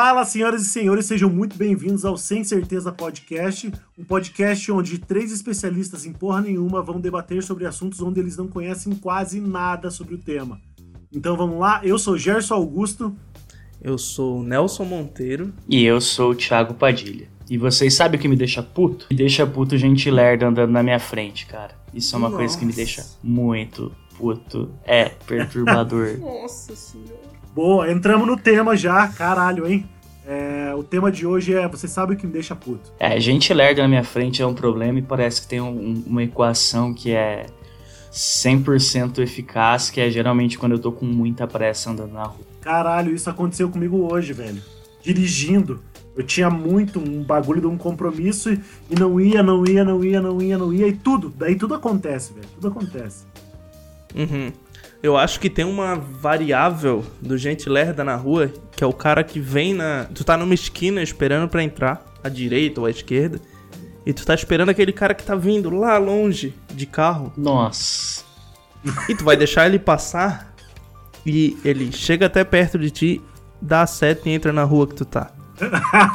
Fala, senhoras e senhores, sejam muito bem-vindos ao Sem Certeza Podcast, um podcast onde três especialistas em porra nenhuma vão debater sobre assuntos onde eles não conhecem quase nada sobre o tema. Então vamos lá, eu sou Gerson Augusto. Eu sou o Nelson Monteiro. E eu sou o Thiago Padilha. E vocês sabem o que me deixa puto? Me deixa puto gente lerda andando na minha frente, cara. Isso é uma Nossa. coisa que me deixa muito puto. É perturbador. Nossa senhora. Boa, entramos no tema já, caralho, hein? É, o tema de hoje é Você sabe o que me deixa puto? é, gente lerda na minha frente é um problema e parece que tem um- uma equação que é 100% eficaz, que é geralmente quando eu tô com muita pressa andando na rua. Caralho, isso aconteceu comigo hoje, velho. Dirigindo. Eu tinha muito um bagulho de um compromisso e, e não ia, não ia, não ia, não ia, não ia, e tudo. Daí tudo acontece, velho. Tudo acontece. Uhum. Eu acho que tem uma variável do gente lerda na rua, que é o cara que vem na. Tu tá numa esquina esperando pra entrar, à direita ou à esquerda, e tu tá esperando aquele cara que tá vindo lá longe de carro, Nossa. e tu vai deixar ele passar, e ele chega até perto de ti, dá a seta e entra na rua que tu tá.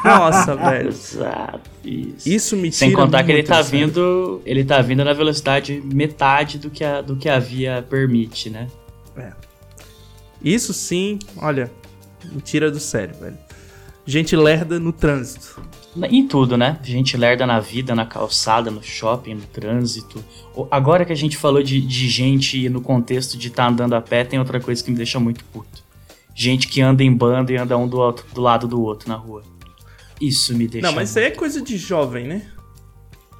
Nossa, velho. Exato. Isso. Isso me tira Sem contar que ele tá sério. vindo. Ele tá vindo na velocidade metade do que a, do que a via permite, né? Isso sim, olha, me tira do sério, velho. Gente lerda no trânsito. Em tudo, né? Gente lerda na vida, na calçada, no shopping, no trânsito. Agora que a gente falou de, de gente no contexto de estar andando a pé, tem outra coisa que me deixa muito puto. Gente que anda em bando e anda um do, outro- do lado do outro na rua. Isso me deixa. Não, mas isso aí é coisa de jovem, né?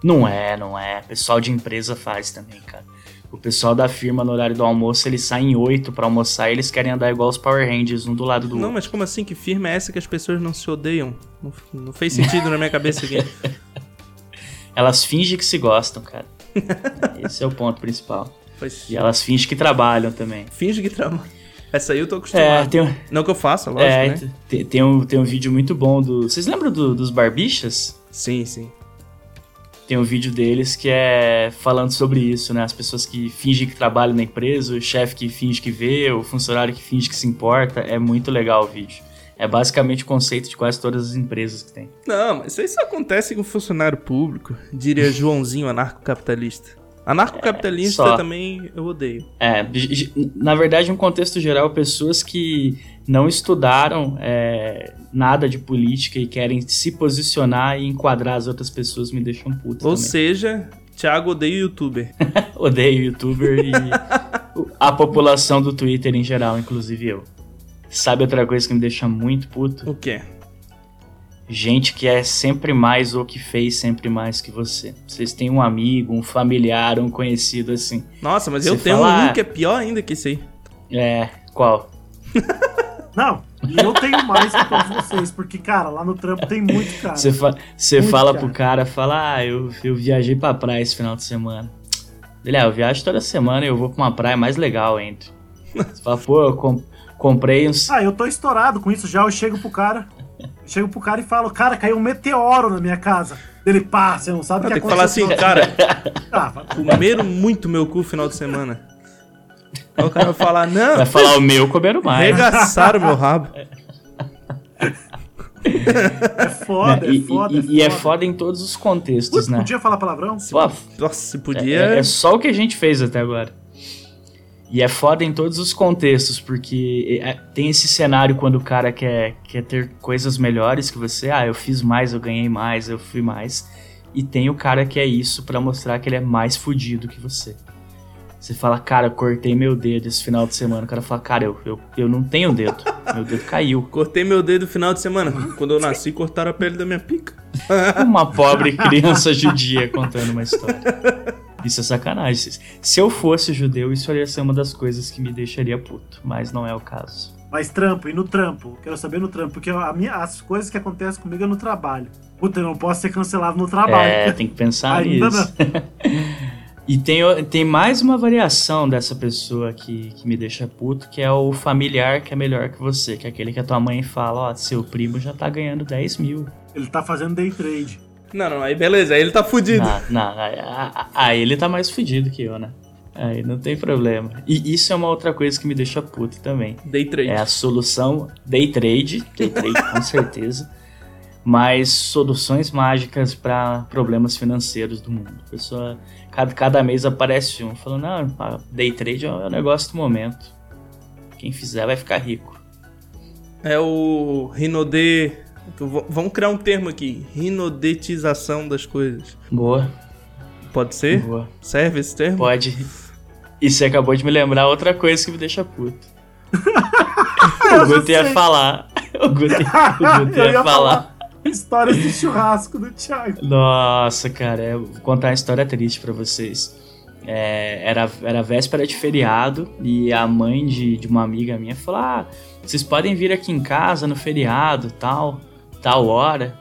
Não é, não é. Pessoal de empresa faz também, cara. O pessoal da firma no horário do almoço, eles saem oito pra almoçar e eles querem andar igual os Power Rangers, um do lado do Não, outro. mas como assim? Que firma é essa que as pessoas não se odeiam? Não, não fez sentido na minha cabeça aqui. Elas fingem que se gostam, cara. Esse é o ponto principal. Faz... E elas fingem que trabalham também. Finge que trabalha. Essa aí eu tô É, acostumado. tem, um- Não que eu faça, lógico, é, né? tem, tem um, tem um vídeo muito bom do. Vocês lembram do- dos Barbichas? Sim, sim. Tem um vídeo deles que é falando sobre isso, né? As pessoas que fingem que trabalham na empresa, o chefe que finge que vê, o funcionário que finge que se importa. É muito legal o vídeo. É basicamente o conceito de quase todas as empresas que tem. Não, mas isso acontece com funcionário público. Diria Joãozinho, anarcocapitalista. Anarcocapitalista É, também eu odeio. É, na verdade, um contexto geral, pessoas que não estudaram é, nada de política e querem se posicionar e enquadrar as outras pessoas me deixam puto Ou também. seja, Thiago odeia youtuber. Odeio youtuber e a população do Twitter em geral, inclusive eu. Sabe outra coisa que me deixa muito puto? O quê? Gente que é sempre mais ou que fez sempre mais que você. Vocês têm um amigo, um familiar, um conhecido assim. Nossa, mas Você eu tenho fala- um que é pior ainda que esse aí. É, qual? Não, e eu tenho mais que todos vocês, porque, cara, lá no trampo tem muito, cara. Você, fa você Muito fala cara. pro cara, fala, ah, eu, eu viajei pra praia esse final de semana. Ele, ah, eu viajo toda semana e eu vou pra uma praia mais legal ainda. Você fala, pô, eu com- comprei uns. Ah, eu tô estourado com isso já. Eu chego pro cara, chego pro cara e falo, cara, caiu um meteoro na minha casa. Ele, pá, você não sabe o que Tem que falar assim, cara, Ah, comeram muito meu cu final de semana. Aí o cara vai falar, não, Vai falar o meu comeram mais. regaçaram meu rabo. é foda, e, é foda. e- e é foda em todos os contextos, Putz, né? podia falar palavrão? Pô, Nossa, se é, podia... é- é só o que a gente fez até agora. E é foda em todos os contextos, porque é- tem esse cenário quando o cara quer, quer ter coisas melhores que você. Ah, eu fiz mais, eu ganhei mais, eu fui mais. E tem o cara que é isso pra mostrar que ele é mais fudido que você. Você fala, cara, eu cortei meu dedo esse final de semana. O cara fala, cara, eu, eu, eu não tenho dedo. Meu dedo caiu. Cortei meu dedo no final de semana. Quando eu nasci, cortaram a pele da minha pica. Uma pobre criança judia contando uma história. Isso é sacanagem. Se- eu fosse judeu, isso ia ser uma das coisas que me deixaria puto. Mas não é o caso. Mas trampo, e no trampo? Quero saber no trampo, porque a minha, as coisas que acontecem comigo é no trabalho. Puta, eu não posso ser cancelado no trabalho. É, tem que pensar Ainda nisso. e tem, tem mais uma variação dessa pessoa que, que me deixa puto, que é o familiar que é melhor que você. Que é aquele que a tua mãe fala, ó, seu primo já tá ganhando 10 mil. Ele tá fazendo day trade. Não, não, aí beleza, aí ele tá fudido. Não, não, aí- aí ele tá mais fudido que eu, né? Aí não tem problema. E isso é uma outra coisa que me deixa puto também. Day trade. É a solução day trade, day trade com certeza. Mas soluções mágicas para problemas financeiros do mundo. A pessoa, cada, cada mês aparece um falando: não, day trade é o negócio do momento. Quem fizer vai ficar rico. É o Rinode. Vamos criar um termo aqui: rinodetização das coisas. Boa. Pode ser? Boa. Serve esse termo? Pode. E você acabou de me lembrar outra coisa que me deixa puto. o Guto ia falar. O Guto, o Guto ia, ia, falar. falar. Histórias de churrasco do Thiago. Nossa, cara, eu vou contar uma história triste para vocês. É, era, era véspera de feriado e a mãe de, de uma amiga minha falou: Ah, vocês podem vir aqui em casa no feriado, tal, tal hora.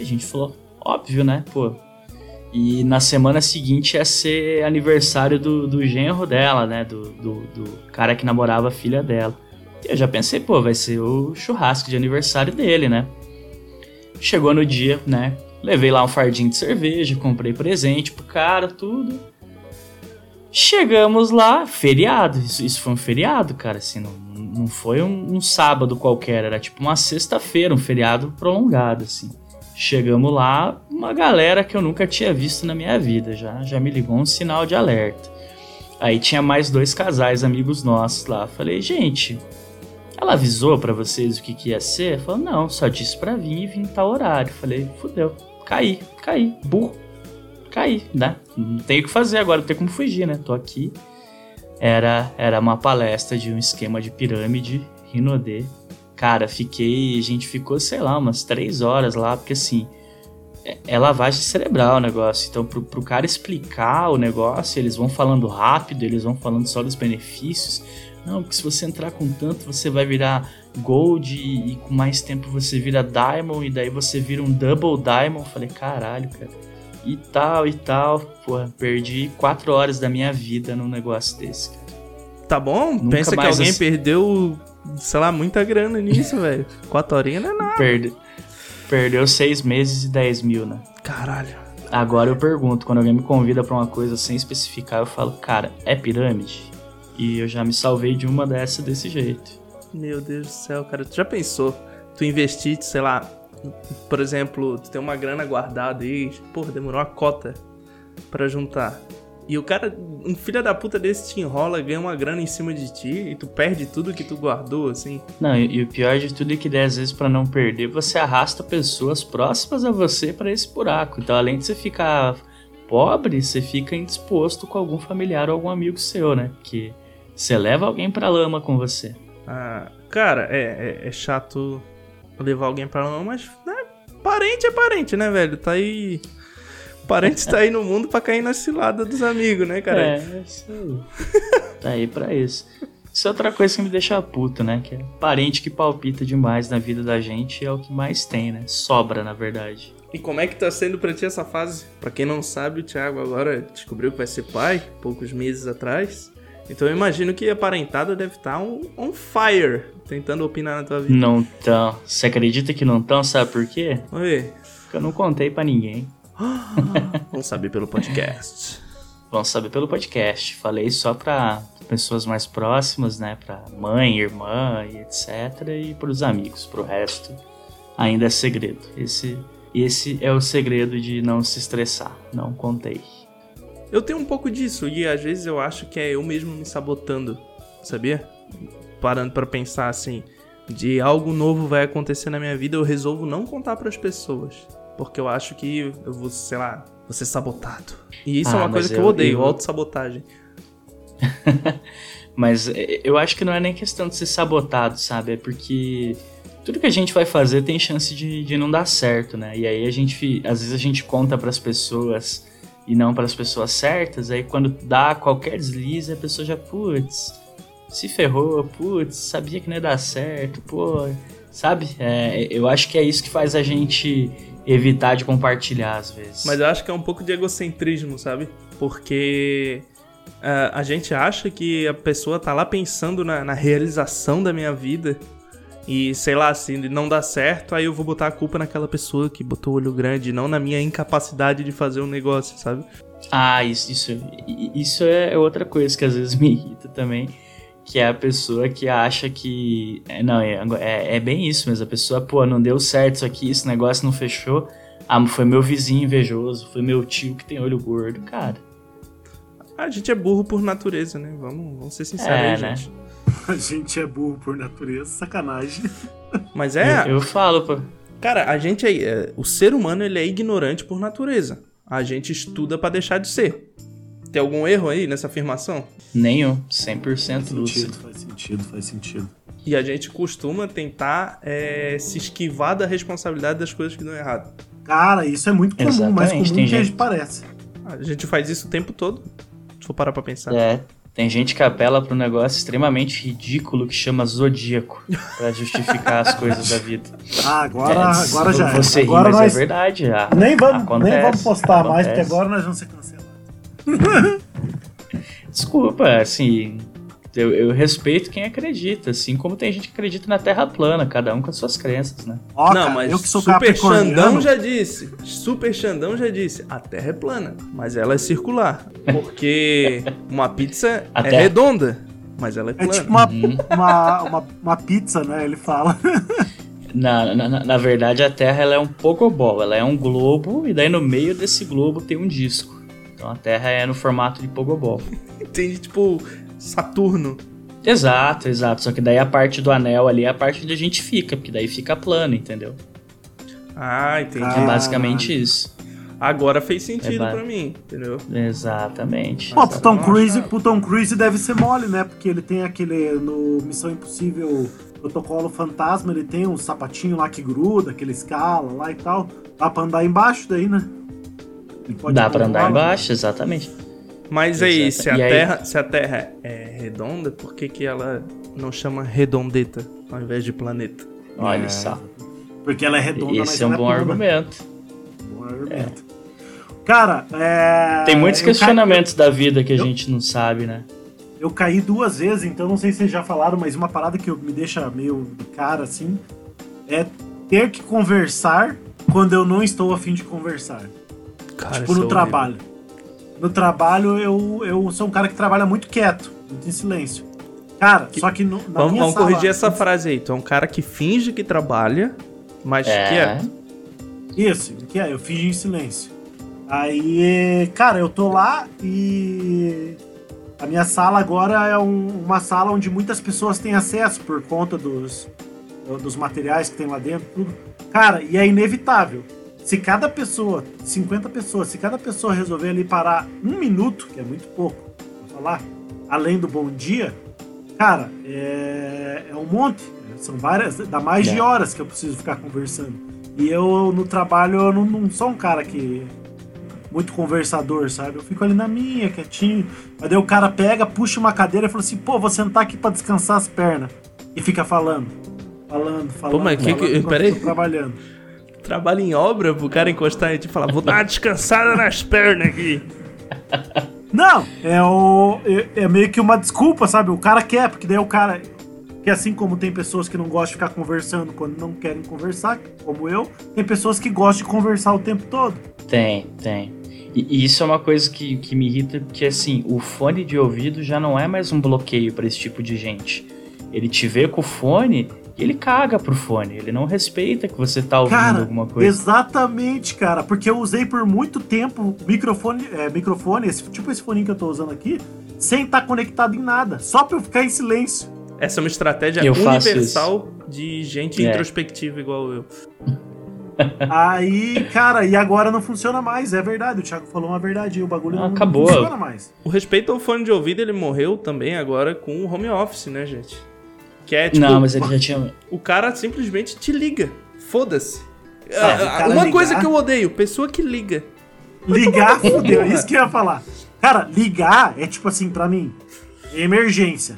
E a gente falou: Óbvio, né? Pô, e na semana seguinte ia ser aniversário do, do genro dela, né? Do, do, do, cara que namorava a filha dela. E eu já pensei, pô, vai ser o churrasco de aniversário dele, né? Chegou no dia, né? Levei lá um fardinho de cerveja, comprei presente pro cara, tudo. Chegamos lá, feriado. Isso, isso foi um feriado, cara, assim, não, não foi um, um sábado qualquer, era tipo uma sexta-feira, um feriado prolongado, assim. Chegamos lá, uma galera que eu nunca tinha visto na minha vida, já, já me ligou um sinal de alerta. Aí tinha mais dois casais amigos nossos lá. Falei, gente, ela avisou para vocês o que, que ia ser? Falou, não, só disse pra vir e vir em tal horário. Falei, fudeu, caí, caí, burro, caí, né? Não tenho o que fazer agora, não tem como fugir, né? Tô aqui. Era, era uma palestra de um esquema de pirâmide, Rinodê, Cara, fiquei. A gente ficou, sei lá, umas três horas lá, porque assim. É, é lavagem cerebral o negócio. Então, pro, pro cara explicar o negócio, eles vão falando rápido, eles vão falando só dos benefícios. Não, porque se você entrar com tanto, você vai virar Gold e, e, com mais tempo você vira Diamond e daí você vira um Double Diamond. Falei, caralho, cara. E tal, e tal. Porra, perdi quatro horas da minha vida num negócio desse, cara. Tá bom? Nunca Pensa que alguém assim... perdeu sei lá, muita grana nisso, velho. Quatro horinhas não é nada. Perde... Perdeu seis meses e 10 mil, né? Caralho. Agora eu pergunto, quando alguém me convida para uma coisa sem especificar, eu falo, cara, é pirâmide? E eu já me salvei de uma dessa desse jeito. Meu Deus do céu, cara. Tu já pensou? Tu investir, sei lá, por exemplo, tu tem uma grana guardada aí, porra, demorou uma cota para juntar. E o cara, um filho da puta desse te enrola, ganha uma grana em cima de ti e tu perde tudo que tu guardou, assim. Não, e, e o pior de tudo é que às vezes para não perder, você arrasta pessoas próximas a você para esse buraco. Então, além de você ficar pobre, você fica indisposto com algum familiar ou algum amigo seu, né? Porque você leva alguém pra lama com você. Ah, cara, é, é, é chato levar alguém pra lama, mas né, parente é parente, né, velho? Tá aí parente está aí no mundo pra cair na cilada dos amigos, né, cara? É, é isso aí. tá aí pra isso. Isso é outra coisa que me deixa puto, né? Que é parente que palpita demais na vida da gente é o que mais tem, né? Sobra, na verdade. E como é que tá sendo pra ti essa fase? Pra quem não sabe, o Thiago agora descobriu que vai ser pai, poucos meses atrás. Então eu imagino que a parentada deve estar tá on, on fire, tentando opinar na tua vida. Não tão. Você acredita que não tão? Sabe por quê? Oi. Porque eu não contei para ninguém. Vamos saber pelo podcast. Vamos saber pelo podcast. Falei só para pessoas mais próximas, né? Para mãe, irmã e etc. E para os amigos. Para o resto, ainda é segredo. Esse, esse é o segredo de não se estressar. Não contei. Eu tenho um pouco disso e às vezes eu acho que é eu mesmo me sabotando, sabia? Parando para pensar assim, de algo novo vai acontecer na minha vida, eu resolvo não contar para as pessoas porque eu acho que eu vou, sei lá, vou ser sabotado. E isso é ah, é uma coisa que eu, eu odeio, eu... autossabotagem. mas é, eu acho que não é nem questão de ser sabotado, sabe? É porque tudo que a gente vai fazer tem chance de, de não dar certo, né? E aí a gente, às vezes a gente conta para as pessoas e não para as pessoas certas, aí quando dá qualquer deslize, a pessoa já, putz, se ferrou, putz, sabia que não ia dar certo, pô, sabe? É, eu acho que é isso que faz a gente evitar de compartilhar às vezes. Mas eu acho que é um pouco de egocentrismo, sabe? Porque uh, a gente acha que a pessoa tá lá pensando na, na, realização da minha vida. E sei lá, se não dá certo, aí eu vou botar a culpa naquela pessoa que botou o olho grande, não na minha incapacidade de fazer um negócio, sabe? Ah, isso, isso, isso é outra coisa que às vezes me irrita também. Que é a pessoa que acha que. é, Não, é, é, é bem isso mesmo. A pessoa, pô, não deu certo isso aqui, esse negócio não fechou. Ah, foi meu vizinho invejoso, foi meu tio que tem olho gordo. Cara, A gente é burro por natureza, né? Vamos, vamos ser sinceros É, aí, né? gente. A gente é burro por natureza, sacanagem. Mas é, eu, eu falo, pô. cara, a gente é, é- o ser humano ele é ignorante por natureza. A gente estuda pra deixar de ser. Tem algum erro aí nessa afirmação? Nenhum, 100% Faz lúcido. sentido, faz sentido, faz sentido. E a gente costuma tentar é, se esquivar da responsabilidade das coisas que dão errado. Cara, isso é muito comum, mais Exatamente, comum tem que a gente- gente parece. A gente faz isso o tempo todo. Se for parar pra pensar. É, tem gente que apela pra um negócio extremamente ridículo que chama zodíaco pra justificar as coisas da vida. Ah, agora, É, agora já Você é. ri, Agora mas nós é verdade. ah, nem, vamos, acontece, nem vamos postar mais, porque acontece. agora nós vamos ser cancelados. Desculpa, assim. Eu, eu respeito quem acredita, assim como tem gente que acredita na Terra plana, cada um com as suas crenças, né? Ó, não, cara, mas eu que sou Super Xandão já disse. Super Xandão já disse. A Terra é plana, mas ela é circular. Porque uma pizza A é Terra- redonda, mas ela é é plana. tipo uma, Uhum. uma, uma, uma pizza, né? Ele fala. Na, na, na- na verdade, a Terra ela é um pogobol, ela é um globo, e daí no meio desse globo tem um disco. Então a Terra é no formato de pogobol. Tem tipo Saturno. Exato, exato. Só que daí a parte do anel ali é a parte onde a gente fica, porque daí fica plano, entendeu? Ah, entendi. É basicamente isso. Agora fez sentido É ba- pra mim, entendeu? Exatamente. Pô, pro Tom Cruise, pro Tom Cruise deve ser mole, né? Porque ele tem aquele. No Missão Impossível Protocolo Fantasma, ele tem um sapatinho lá que gruda, que ele escala lá e tal. Dá pra andar embaixo daí, né? Dá pra andar embaixo, exatamente. Mas aí, Exato. se a, aí- terra, se a Terra é redonda, por que, que ela não chama redondeta ao invés de planeta? Olha É. só. Porque ela é redonda, mas Esse é um ela bom plana. argumento. Bom argumento. Cara, é. Tem muitos caí- questionamentos da vida que a eu- gente não sabe, né? Eu caí duas vezes, então não sei se vocês já falaram, mas uma parada que me deixa meio cara assim é ter que conversar quando eu não estou afim de conversar. Cara, tipo, no é trabalho. No trabalho, eu, eu sou um cara que trabalha muito quieto, muito em silêncio. Cara, só que no, na Vamos, minha vamos sala- corrigir essa frase aí. Tu é um cara que finge que trabalha, mas É. quieto. Isso, que é, eu fingi em silêncio. Aí, cara, eu tô lá e a minha sala agora é um- uma sala onde muitas pessoas têm acesso por conta dos, dos materiais que tem lá dentro, tudo. Cara, e é inevitável. Se cada pessoa, 50 pessoas, se cada pessoa resolver ali parar um minuto, que é muito pouco pra falar, além do bom dia, cara, é, é um monte. São várias, dá mais de É. horas que eu preciso ficar conversando. E eu, no trabalho, eu não, não sou um cara que. Muito conversador, sabe? Eu fico ali na minha, quietinho. Mas daí o cara pega, puxa uma cadeira e fala assim: pô, vou sentar aqui pra descansar as pernas. E fica falando. Falando, falando. mas que que- falando enquanto peraí. trabalhando. Trabalho em obra pro cara encostar e te falar, vou dar uma descansada nas pernas aqui. Não, é, o, é, é meio que uma desculpa, sabe? O cara quer, porque daí o cara. Que assim como tem pessoas que não gostam de ficar conversando quando não querem conversar, como eu, tem pessoas que gostam de conversar o tempo todo. Tem, tem. E, isso é uma coisa que, que me irrita, porque assim, o fone de ouvido já não é mais um bloqueio pra esse tipo de gente. Ele te vê com o fone e ele caga pro fone. Ele não respeita que você tá ouvindo Cara, alguma coisa. exatamente, cara. Porque eu usei por muito tempo microfone, é, microfone esse, tipo esse fone que eu tô usando aqui, sem estar conectado em nada. Só pra eu ficar em silêncio. Essa é uma estratégia Eu universal de gente É. introspectiva igual eu. Aí, cara, e agora não funciona mais. É verdade, o Thiago falou uma verdade. O bagulho Ah, não, acabou. não funciona mais. O respeito ao fone de ouvido, ele morreu também agora com o home office, né, gente? Que é tipo, não, mas ele já tinha. o cara simplesmente te liga. Foda-se. É, Ah, cara Uma ligar- coisa que eu odeio, pessoa que liga. Ligar, no fudeu. porra. Isso que eu ia falar. Cara, ligar é tipo assim, pra mim, é emergência.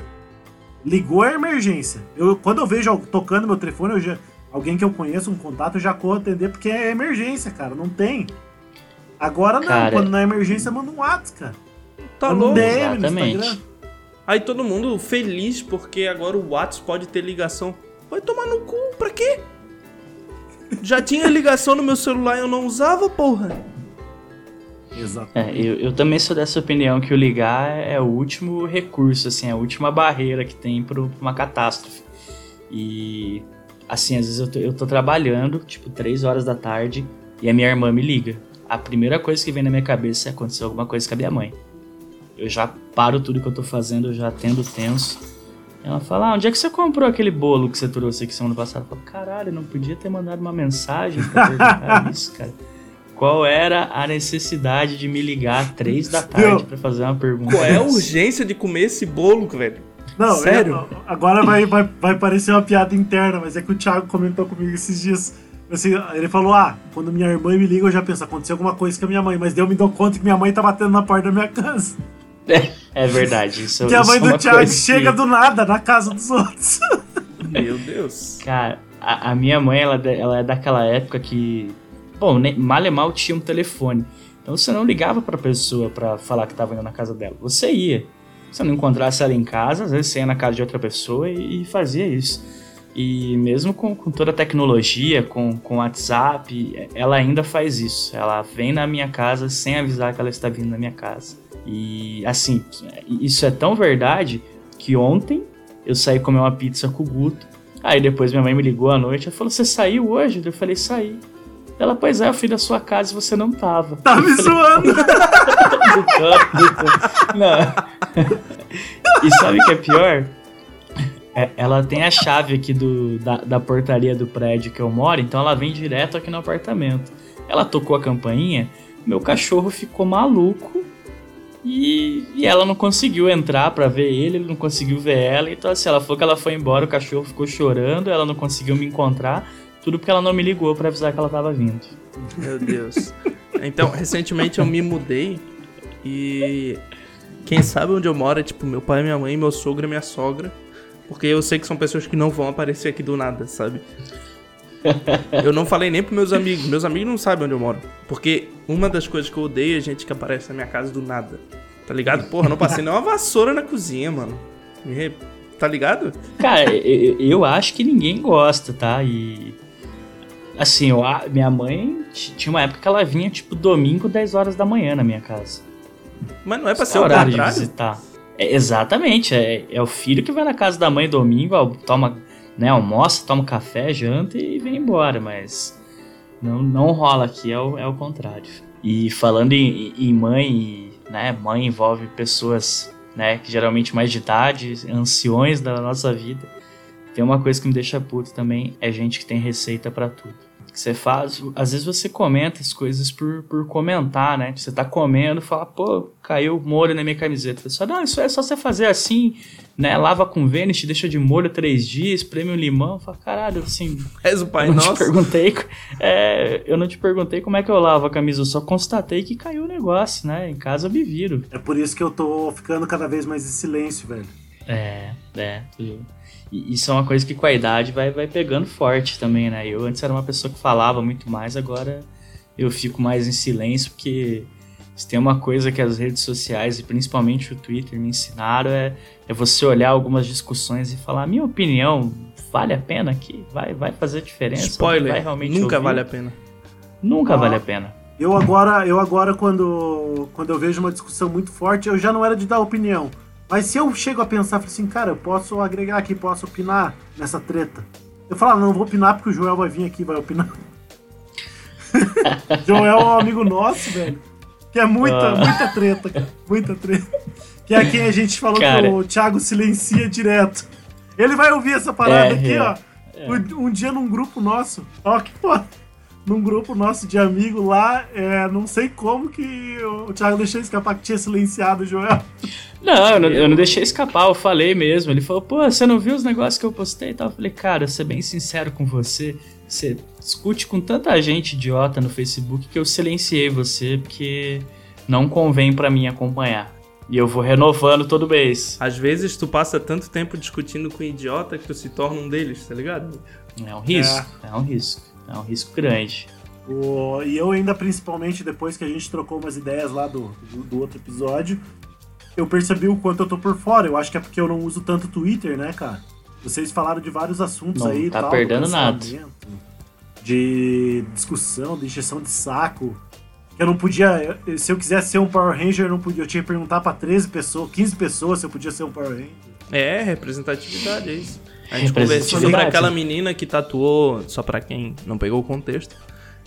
Ligou é emergência. Eu, quando eu vejo tocando meu telefone, eu já, alguém que eu conheço, um contato, eu já corro atender porque é emergência, cara. Não tem. Agora não, Cara- quando não é emergência, manda um WhatsApp, cara. Tá louco. DM no Exatamente. Instagram. Aí todo mundo feliz porque agora o WhatsApp pode ter ligação. Vai tomar no cu, pra quê? Já tinha ligação no meu celular e eu não usava, porra. É, eu, eu também sou dessa opinião que o ligar é o último recurso, assim, é a última barreira que tem para uma catástrofe. E, assim, às vezes eu tô, eu tô trabalhando, tipo, 3 horas da tarde, e a minha irmã me liga. A primeira coisa que vem na minha cabeça é acontecer alguma coisa com a minha mãe. Eu já paro tudo que eu tô fazendo, eu já atendo tenso. Ela fala, ah, onde é que você comprou aquele bolo que você trouxe aqui semana passada? Eu falo, caralho, não podia ter mandado uma mensagem pra perguntar isso, cara. Qual era a necessidade de me ligar três da tarde para fazer uma pergunta? Qual é a urgência de comer esse bolo, velho? Não, Sério? É, agora vai, vai, vai parecer uma piada interna, mas é que o Thiago comentou comigo esses dias. Assim, ele falou: Ah, quando minha irmã me liga, eu já penso, aconteceu alguma coisa com a minha mãe, mas eu me dou conta que minha mãe tá batendo na porta da minha casa. É, é verdade. Isso, que a mãe isso é do Thiago chega que... do nada na casa dos outros. Meu Deus. Cara, a, a, minha mãe, ela, ela é daquela época que Bom, nem, mal e mal tinha um telefone. Então você não ligava pra pessoa para falar que tava indo na casa dela. Você ia. Se não encontrasse ela em casa, às vezes você ia na casa de outra pessoa e, e fazia isso. E mesmo com, com, toda a tecnologia, com, com WhatsApp, ela ainda faz isso. Ela vem na minha casa sem avisar que ela está vindo na minha casa. E assim, isso é tão verdade que ontem eu saí comer uma pizza com o Guto. Aí depois minha mãe me ligou à noite e falou: Você saiu hoje? Eu falei: Saí. Ela, pois é, eu fui da sua casa e você não tava. Tá me zoando! não. e sabe o que é pior? É, ela tem a chave aqui do, da, da portaria do prédio que eu moro, então ela vem direto aqui no apartamento. Ela tocou a campainha, meu cachorro ficou maluco e, e ela não conseguiu entrar para ver ele, ele não conseguiu ver ela. Então, assim, ela falou que ela foi embora, o cachorro ficou chorando, ela não conseguiu me encontrar. Tudo porque ela não me ligou para avisar que ela tava vindo. Meu Deus. Então, recentemente eu me mudei e quem sabe onde eu moro é tipo meu pai, minha mãe, meu sogro e minha sogra. Porque eu sei que são pessoas que não vão aparecer aqui do nada, sabe? Eu não falei nem pros meus amigos. Meus amigos não sabem onde eu moro. Porque uma das coisas que eu odeio é gente que aparece na minha casa do nada. Tá ligado? Porra, não passei nem uma vassoura na cozinha, mano. Tá ligado? Cara, eu, eu acho que ninguém gosta, tá? E Assim, eu, minha mãe tinha uma época que ela vinha, tipo, domingo, 10 horas da manhã na minha casa. Mas não é pra ser o horário de visitar. É, exatamente, é, é o filho que vai na casa da mãe domingo, toma, né, almoça, toma café, janta e vem embora, mas não, não rola aqui, é o, é o contrário. E falando em, em mãe, né, mãe envolve pessoas, né, que geralmente mais de idade, anciões da nossa vida. Tem uma coisa que me deixa puto também, é gente que tem receita para tudo que você faz. Às vezes você comenta as coisas por, por comentar, né? Você tá comendo, fala, pô, caiu molho na minha camiseta. Você fala, não, isso é só você fazer assim, né? Lava com Vênus, deixa de molho três dias, prêmio um limão. Fala, caralho, assim. És o pai eu não nosso. Te perguntei, é, eu não te perguntei como é que eu lavo a camisa, eu só constatei que caiu o negócio, né? Em casa eu me viro. É por isso que eu tô ficando cada vez mais em silêncio, velho. É, é, tudo. E isso é uma coisa que com a idade vai, vai pegando forte também, né? Eu antes era uma pessoa que falava muito mais, agora eu fico mais em silêncio, porque se tem uma coisa que as redes sociais e principalmente o Twitter me ensinaram é, é você olhar algumas discussões e falar, minha opinião vale a pena aqui? Vai, vai fazer diferença? Spoiler, vai realmente nunca ouvir? vale a pena. Nunca ah, vale a pena. Eu agora, eu agora quando, quando eu vejo uma discussão muito forte, eu já não era de dar opinião. Mas se eu chego a pensar, assim, cara, eu posso agregar aqui, posso opinar nessa treta. Eu falo, ah, não, vou opinar porque o Joel vai vir aqui vai opinar. Joel é um amigo nosso, velho. Que é muita, ah. muita treta, cara. Muita treta. Que é quem a gente falou cara. que o Thiago silencia direto. Ele vai ouvir essa parada é, aqui, é. ó. É. Um, um dia num grupo nosso. Ó, que foda num grupo nosso de amigo lá, é, não sei como que o Thiago deixou escapar que tinha silenciado o Joel. Não eu, não, eu não deixei escapar, eu falei mesmo. Ele falou, pô, você não viu os negócios que eu postei e tal? Eu falei, cara, ser bem sincero com você, você discute com tanta gente idiota no Facebook que eu silenciei você porque não convém para mim acompanhar. E eu vou renovando todo mês. Às vezes tu passa tanto tempo discutindo com idiota que tu se torna um deles, tá ligado? É um risco, é, é um risco. É um risco grande. O, e eu ainda, principalmente, depois que a gente trocou umas ideias lá do, do, do, outro episódio, eu percebi o quanto eu tô por fora. Eu acho que é porque eu não uso tanto Twitter, né, cara? Vocês falaram de vários assuntos não aí. Tá tal, perdendo nada. De discussão, de injeção de saco. Eu não podia. Se eu quisesse ser um Power Ranger, eu não podia. Eu tinha que perguntar pra 13 pessoas, 15 pessoas se eu podia ser um Power Ranger. É, representatividade, é isso. A gente conversou sobre aquela menina que tatuou, só pra quem não pegou o contexto.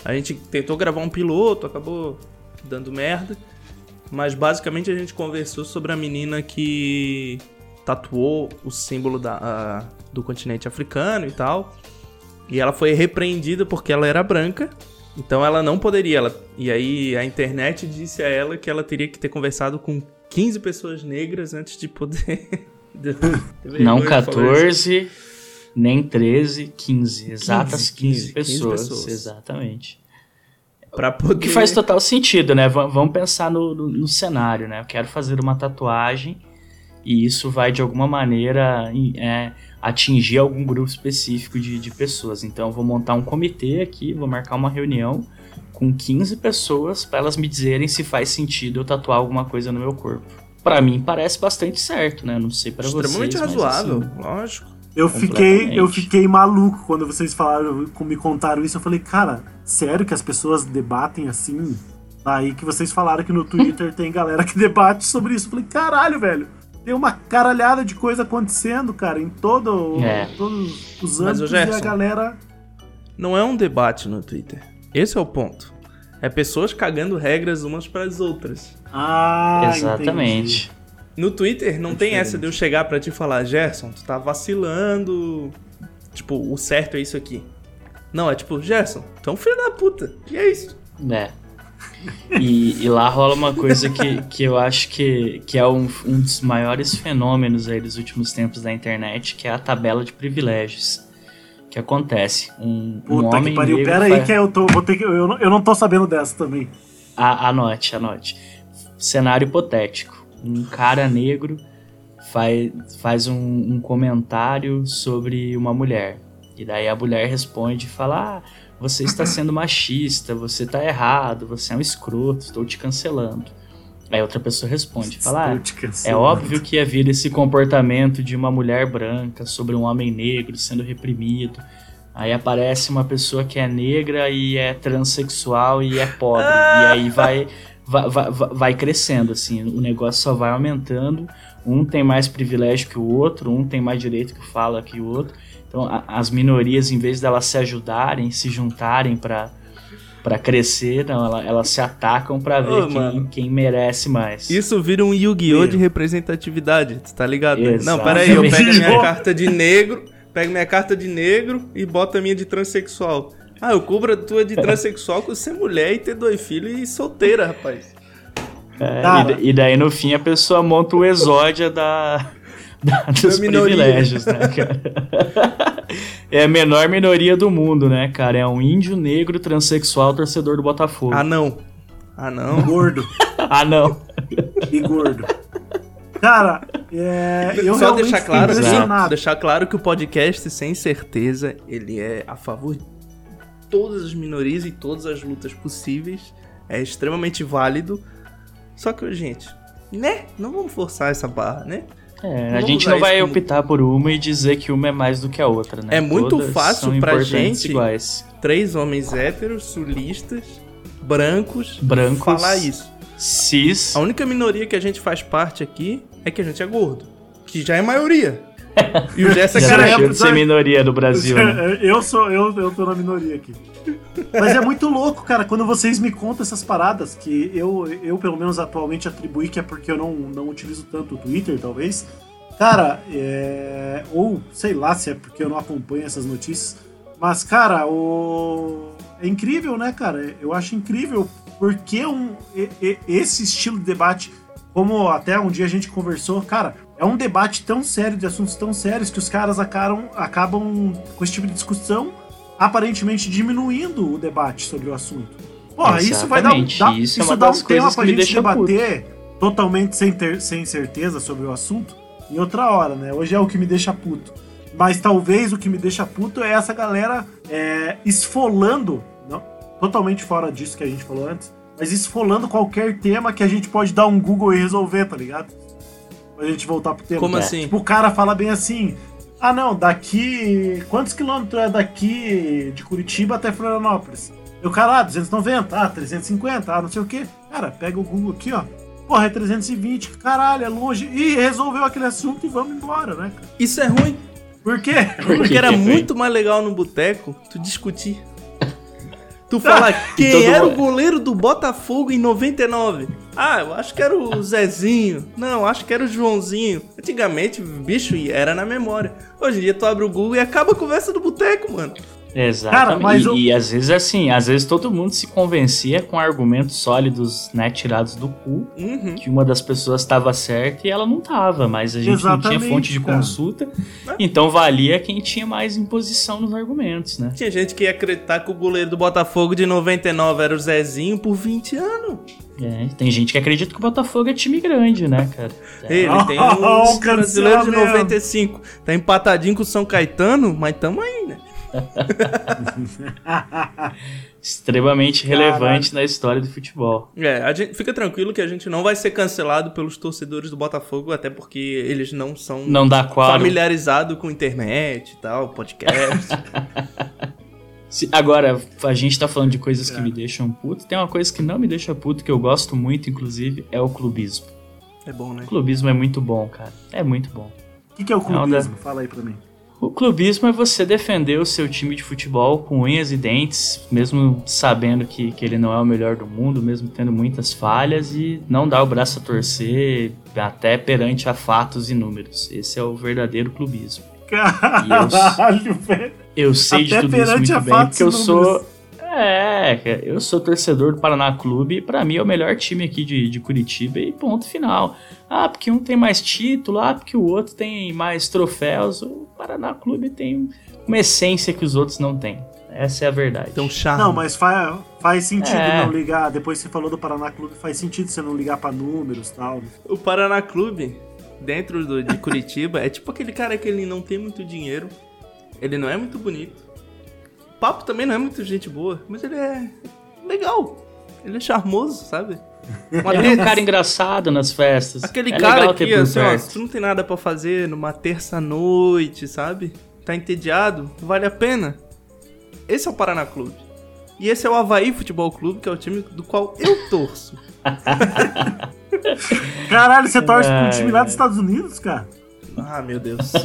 A gente tentou gravar um piloto, acabou dando merda. Mas basicamente a gente conversou sobre a menina que tatuou o símbolo da, a, do continente africano e tal. E ela foi repreendida porque ela era branca. Então ela não poderia. Ela, e aí a internet disse a ela que ela teria que ter conversado com 15 pessoas negras antes de poder. não 14, nem 13, 15. Exatas 15, 15, 15 pessoas. 15 pessoas. Exatamente. Pra poder... Que faz total sentido, né? V vamos pensar no, no, no, cenário, né? Eu quero fazer uma tatuagem e isso vai de alguma maneira é, atingir algum grupo específico de, de pessoas. Então eu vou montar um comitê aqui, vou marcar uma reunião com 15 pessoas para elas me dizerem se faz sentido eu tatuar alguma coisa no meu corpo. Para mim parece bastante certo, né? Não sei para vocês. Extremamente razoável, assim, lógico. Eu fiquei, eu fiquei maluco quando vocês falaram, me contaram isso. Eu falei, cara, sério que as pessoas debatem assim? Aí que vocês falaram que no Twitter tem galera que debate sobre isso. Eu falei, caralho, velho. Tem uma caralhada de coisa acontecendo, cara, em todo, é. todos os anos e a galera. Não é um debate no Twitter. Esse é o ponto. É pessoas cagando regras umas para as outras. Ah, exatamente. Entendi. No Twitter não é tem essa de eu chegar para te falar, Gerson, tu tá vacilando. Tipo, o certo é isso aqui. Não, é tipo, Gerson, tu é um filho da puta. E é isso. É. E, e, lá rola uma coisa que, que eu acho que, que é um, um dos maiores fenômenos aí dos últimos tempos da internet, que é a tabela de privilégios. Que acontece. Um, Puta um homem que pariu. Pera aí que eu, tô, vou ter que, eu, não, eu não tô sabendo dessa também. A, anote, anote. Cenário hipotético um cara negro faz, faz um, um, comentário sobre uma mulher. E daí a mulher responde e fala: ah, você está sendo machista, você está errado, você é um escroto, estou te cancelando. Aí outra pessoa responde, fala, ah, é óbvio que havia esse comportamento de uma mulher branca sobre um homem negro sendo reprimido. Aí aparece uma pessoa que é negra e é transexual e é pobre. E aí vai vai, vai, vai crescendo, assim, o negócio só vai aumentando. Um tem mais privilégio que o outro, um tem mais direito que fala que o outro. Então, a, as minorias, em vez delas se ajudarem, se juntarem para para crescer, não, elas, elas se atacam para ver quem, quem, merece mais. Isso vira um Yu-Gi-Oh! de representatividade, tá ligado? Exatamente. Não, peraí, eu pego minha carta de negro, pego minha carta de negro e boto a minha de transexual. Ah, eu cubro a tua de transexual com ser mulher e ter dois filhos e solteira, rapaz. É, e, e, daí no fim a pessoa monta o exódia da, da dos privilégios, né, cara? é a menor minoria do mundo, né, cara? É um índio negro transexual torcedor do Botafogo. Ah, não. Ah, não. Gordo. ah, não. E gordo. Cara, é, eu só deixar claro, deixar claro que o podcast sem certeza ele é a favor todas as minorias e todas as lutas possíveis. É extremamente válido. Só que, gente, né? Não vamos forçar essa barra, né? É, a gente não vai como... optar por uma e dizer que uma é mais do que a outra, né? É muito Todas fácil pra gente, iguais. três homens héteros, sulistas, brancos, brancos, falar isso. Cis. A única minoria que a gente faz parte aqui é que a gente é gordo. Que já é maioria. E o Jess é careca. de ser minoria do Brasil. Né? Eu sou, eu, eu tô na minoria aqui. Mas é muito louco, cara, quando vocês me contam essas paradas, que eu, eu pelo menos atualmente atribuí que é porque eu não, não utilizo tanto o Twitter, talvez. Cara, é... ou sei lá se é porque eu não acompanho essas notícias. Mas, cara, o... é incrível, né, cara? Eu acho incrível porque um, esse estilo de debate, como até um dia a gente conversou, cara, é um debate tão sério, de assuntos tão sérios, que os caras acabam, acabam com esse tipo de discussão aparentemente diminuindo o debate sobre o assunto. Porra, Exatamente. isso vai dar, um, dá, isso, é isso dá um tema pra gente debater puto. totalmente sem, ter, sem certeza sobre o assunto em outra hora, né? Hoje é o que me deixa puto. Mas talvez o que me deixa puto é essa galera é, esfolando, não, totalmente fora disso que a gente falou antes, mas esfolando qualquer tema que a gente pode dar um Google e resolver, tá ligado? Pra gente voltar pro tema. Como assim? Tipo, o cara fala bem assim: ah, não, daqui. Quantos quilômetros é daqui de Curitiba até Florianópolis? E o cara, ah, 290, ah, 350, ah, não sei o quê. Cara, pega o Google aqui, ó. Porra, é 320, caralho, é longe. E resolveu aquele assunto e vamos embora, né, cara? Isso é ruim. Por quê? Porque era muito mais legal no boteco tu discutir. Tu fala quem era o goleiro do Botafogo em 99. Ah, eu acho que era o Zezinho. Não, acho que era o Joãozinho. Antigamente, bicho, era na memória. Hoje em dia tu abre o Google e acaba a conversa do boteco, mano. Exatamente. Cara, mas e, eu... e, às vezes assim, às vezes todo mundo se convencia com argumentos sólidos, né, tirados do cu, uhum. que uma das pessoas estava certa e ela não estava, mas a gente Exatamente, não tinha fonte de cara. consulta, então valia quem tinha mais imposição nos argumentos, né? Tinha gente que ia acreditar que o goleiro do Botafogo de 99 era o Zezinho por 20 anos. É, tem gente que acredita que o Botafogo é time grande, né, cara? Ele tem um brasileiro de 95. Tá empatadinho com o São Caetano, mas tamo aí, né? Extremamente relevante Caraca. na história do futebol. É, a gente, fica tranquilo que a gente não vai ser cancelado pelos torcedores do Botafogo, até porque eles não são não dá familiarizados com internet e tal, podcast. Agora, a gente tá falando de coisas é. que me deixam puto. Tem uma coisa que não me deixa puto, que eu gosto muito, inclusive, é o clubismo. É bom, né? O clubismo é muito bom, cara. É muito bom. O que, que, é o clubismo? Fala aí pra mim. O clubismo é você defender o seu time de futebol com unhas e dentes, mesmo sabendo que, que ele não é o melhor do mundo, mesmo tendo muitas falhas, e não dar o braço a torcer até perante a fatos e números. Esse é o verdadeiro clubismo. Caralho, velho. Eu sei até de tudo isso muito bem, porque eu sou é, eu sou torcedor do Paraná Clube e pra mim é o melhor time aqui de, de Curitiba e ponto final. Ah, porque um tem mais título, ah, porque o outro tem mais troféus. O Paraná Clube tem uma essência que os outros não têm. Essa é a verdade. Então, charme. Não, mas faz, faz sentido é. não ligar. Depois que você falou do Paraná Clube, faz sentido você não ligar para números e tal. O Paraná Clube, dentro do, de Curitiba, é tipo aquele cara que ele não tem muito dinheiro, ele não é muito bonito, papo também não é muito gente boa, mas ele é legal. Ele é charmoso, sabe? Uma ele é um cara engraçado nas festas. Aquele é cara que, assim, ó, tu não tem nada para fazer numa terça-noite, sabe? Tá entediado, vale a pena. Esse é o Paraná Clube. E esse é o Havaí Futebol Clube, que é o time do qual eu torço. Caralho, você torce pro time lá dos Estados Unidos, cara? Ah, meu Deus.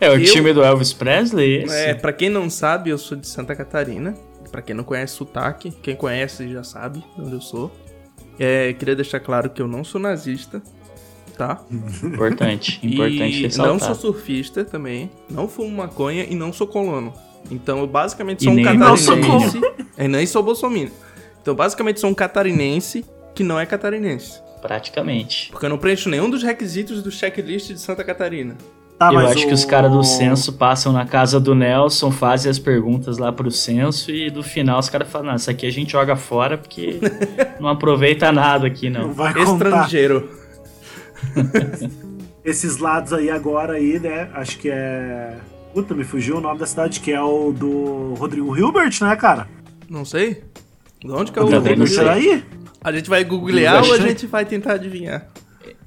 É o eu, time do Elvis Presley? Esse? É, pra quem não sabe, eu sou de Santa Catarina. Pra quem não conhece sotaque, quem conhece já sabe onde eu sou. É, queria deixar claro que eu não sou nazista, tá? Importante, importante e ressaltar. não sou surfista também, não fumo maconha e não sou colono. Então eu basicamente sou e um catarinense. e nem sou bolsominion. Então basicamente sou um catarinense que não é catarinense. Praticamente. Porque eu não preencho nenhum dos requisitos do checklist de Santa Catarina. Tá, eu acho o... que os caras do censo passam na casa do Nelson, fazem as perguntas lá pro censo e do final os caras falam, não, isso aqui a gente joga fora porque não aproveita nada aqui, não. não vai Estrangeiro. Esses lados aí agora aí, né, acho que é... Puta, me fugiu o nome da cidade, que é o do Rodrigo Hilbert, né, cara? Não sei. De onde que é o Rodrigo Hilbert? aí? A gente vai googlear ou a gente vai tentar adivinhar?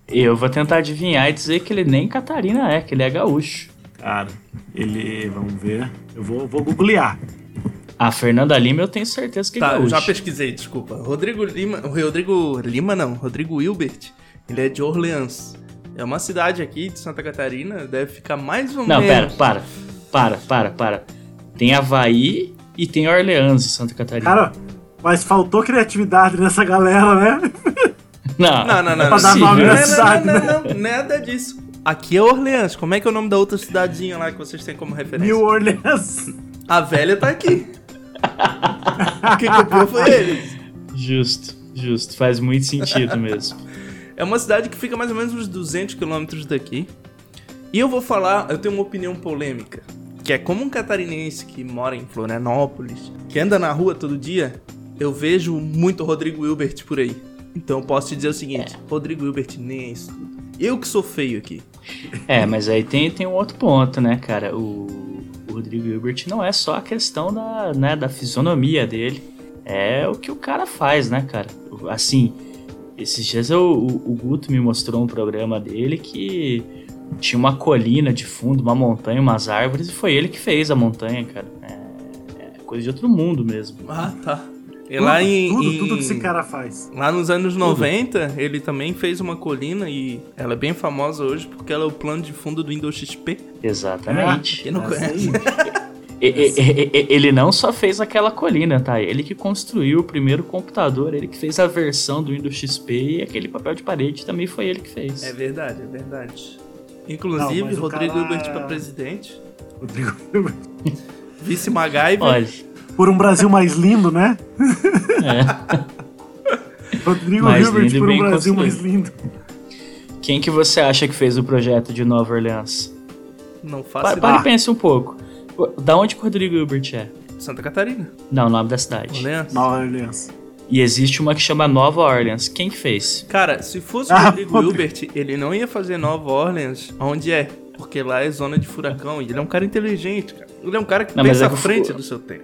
Eu vou tentar adivinhar e dizer que ele nem Catarina é, que ele é gaúcho. Cara, ele. Vamos ver. Eu vou, vou googlear. A Fernanda Lima eu tenho certeza que é tá, gaúcho. já pesquisei, desculpa. Rodrigo Lima. Rodrigo Lima não, Rodrigo Hilbert. Ele é de Orleans. É uma cidade aqui de Santa Catarina, deve ficar mais ou não, menos. Não, pera, para. Para, para, para. Tem Havaí e tem Orleans em Santa Catarina. Cara, mas faltou criatividade nessa galera, né? Não, não, não. não, não, não, não, não, não, nada disso. Aqui é Orleans. Como é que é o nome da outra cidadezinha lá que vocês têm como referência? New Orleans. A velha tá aqui. Quem copiou foi eles. Justo, justo. Faz muito sentido mesmo. É uma cidade que fica mais ou menos uns 200 quilômetros daqui. E eu vou falar, eu tenho uma opinião polêmica. Que é como um catarinense que mora em Florianópolis, que anda na rua todo dia, eu vejo muito Rodrigo Hilbert por aí. Então eu posso te dizer o seguinte: é. Rodrigo Hilbert nem é isso. Eu que sou feio aqui. É, mas aí tem, tem um outro ponto, né, cara? O, o Rodrigo Hilbert não é só a questão da, né, da fisionomia dele. É o que o cara faz, né, cara? Assim, esses dias eu, o, o Guto me mostrou um programa dele que tinha uma colina de fundo, uma montanha, umas árvores, e foi ele que fez a montanha, cara. É, é coisa de outro mundo mesmo. Ah, tá. E Tudo, lá em, tudo, em- tudo que esse cara faz. Lá nos anos 90, ele também fez uma colina e ela é bem famosa hoje porque ela é o plano de fundo do Windows XP. Exatamente. Quem não Essa conhece? aí. E- e- e- e- Ele não só fez aquela colina, tá? Ele que construiu o primeiro computador, ele que fez a versão do Windows XP e aquele papel de parede também foi ele que fez. É verdade, é verdade. Inclusive, Não, Rodrigo cara- Hilbert pra presidente. Rodrigo Vice MacGyver. Olha, Por um Brasil mais lindo, né? é. Rodrigo Mais Hilbert por um Brasil mais construído. lindo. quem que você acha que fez o projeto de Nova Orleans? Não faço Pa- ideia. Para e pense um pouco. Da onde que o Rodrigo Hilbert é? Santa Catarina. Não, o nome da cidade. Orleans. Nova Orleans. E existe uma que chama Nova Orleans. Quem que fez? Cara, se fosse o Ah, Rodrigo. Hilbert, ele não ia fazer Nova Orleans onde é. Porque lá é zona de furacão e ele é um cara inteligente, cara. Ele é um cara que Não, pensa é à frente fu- do seu tempo.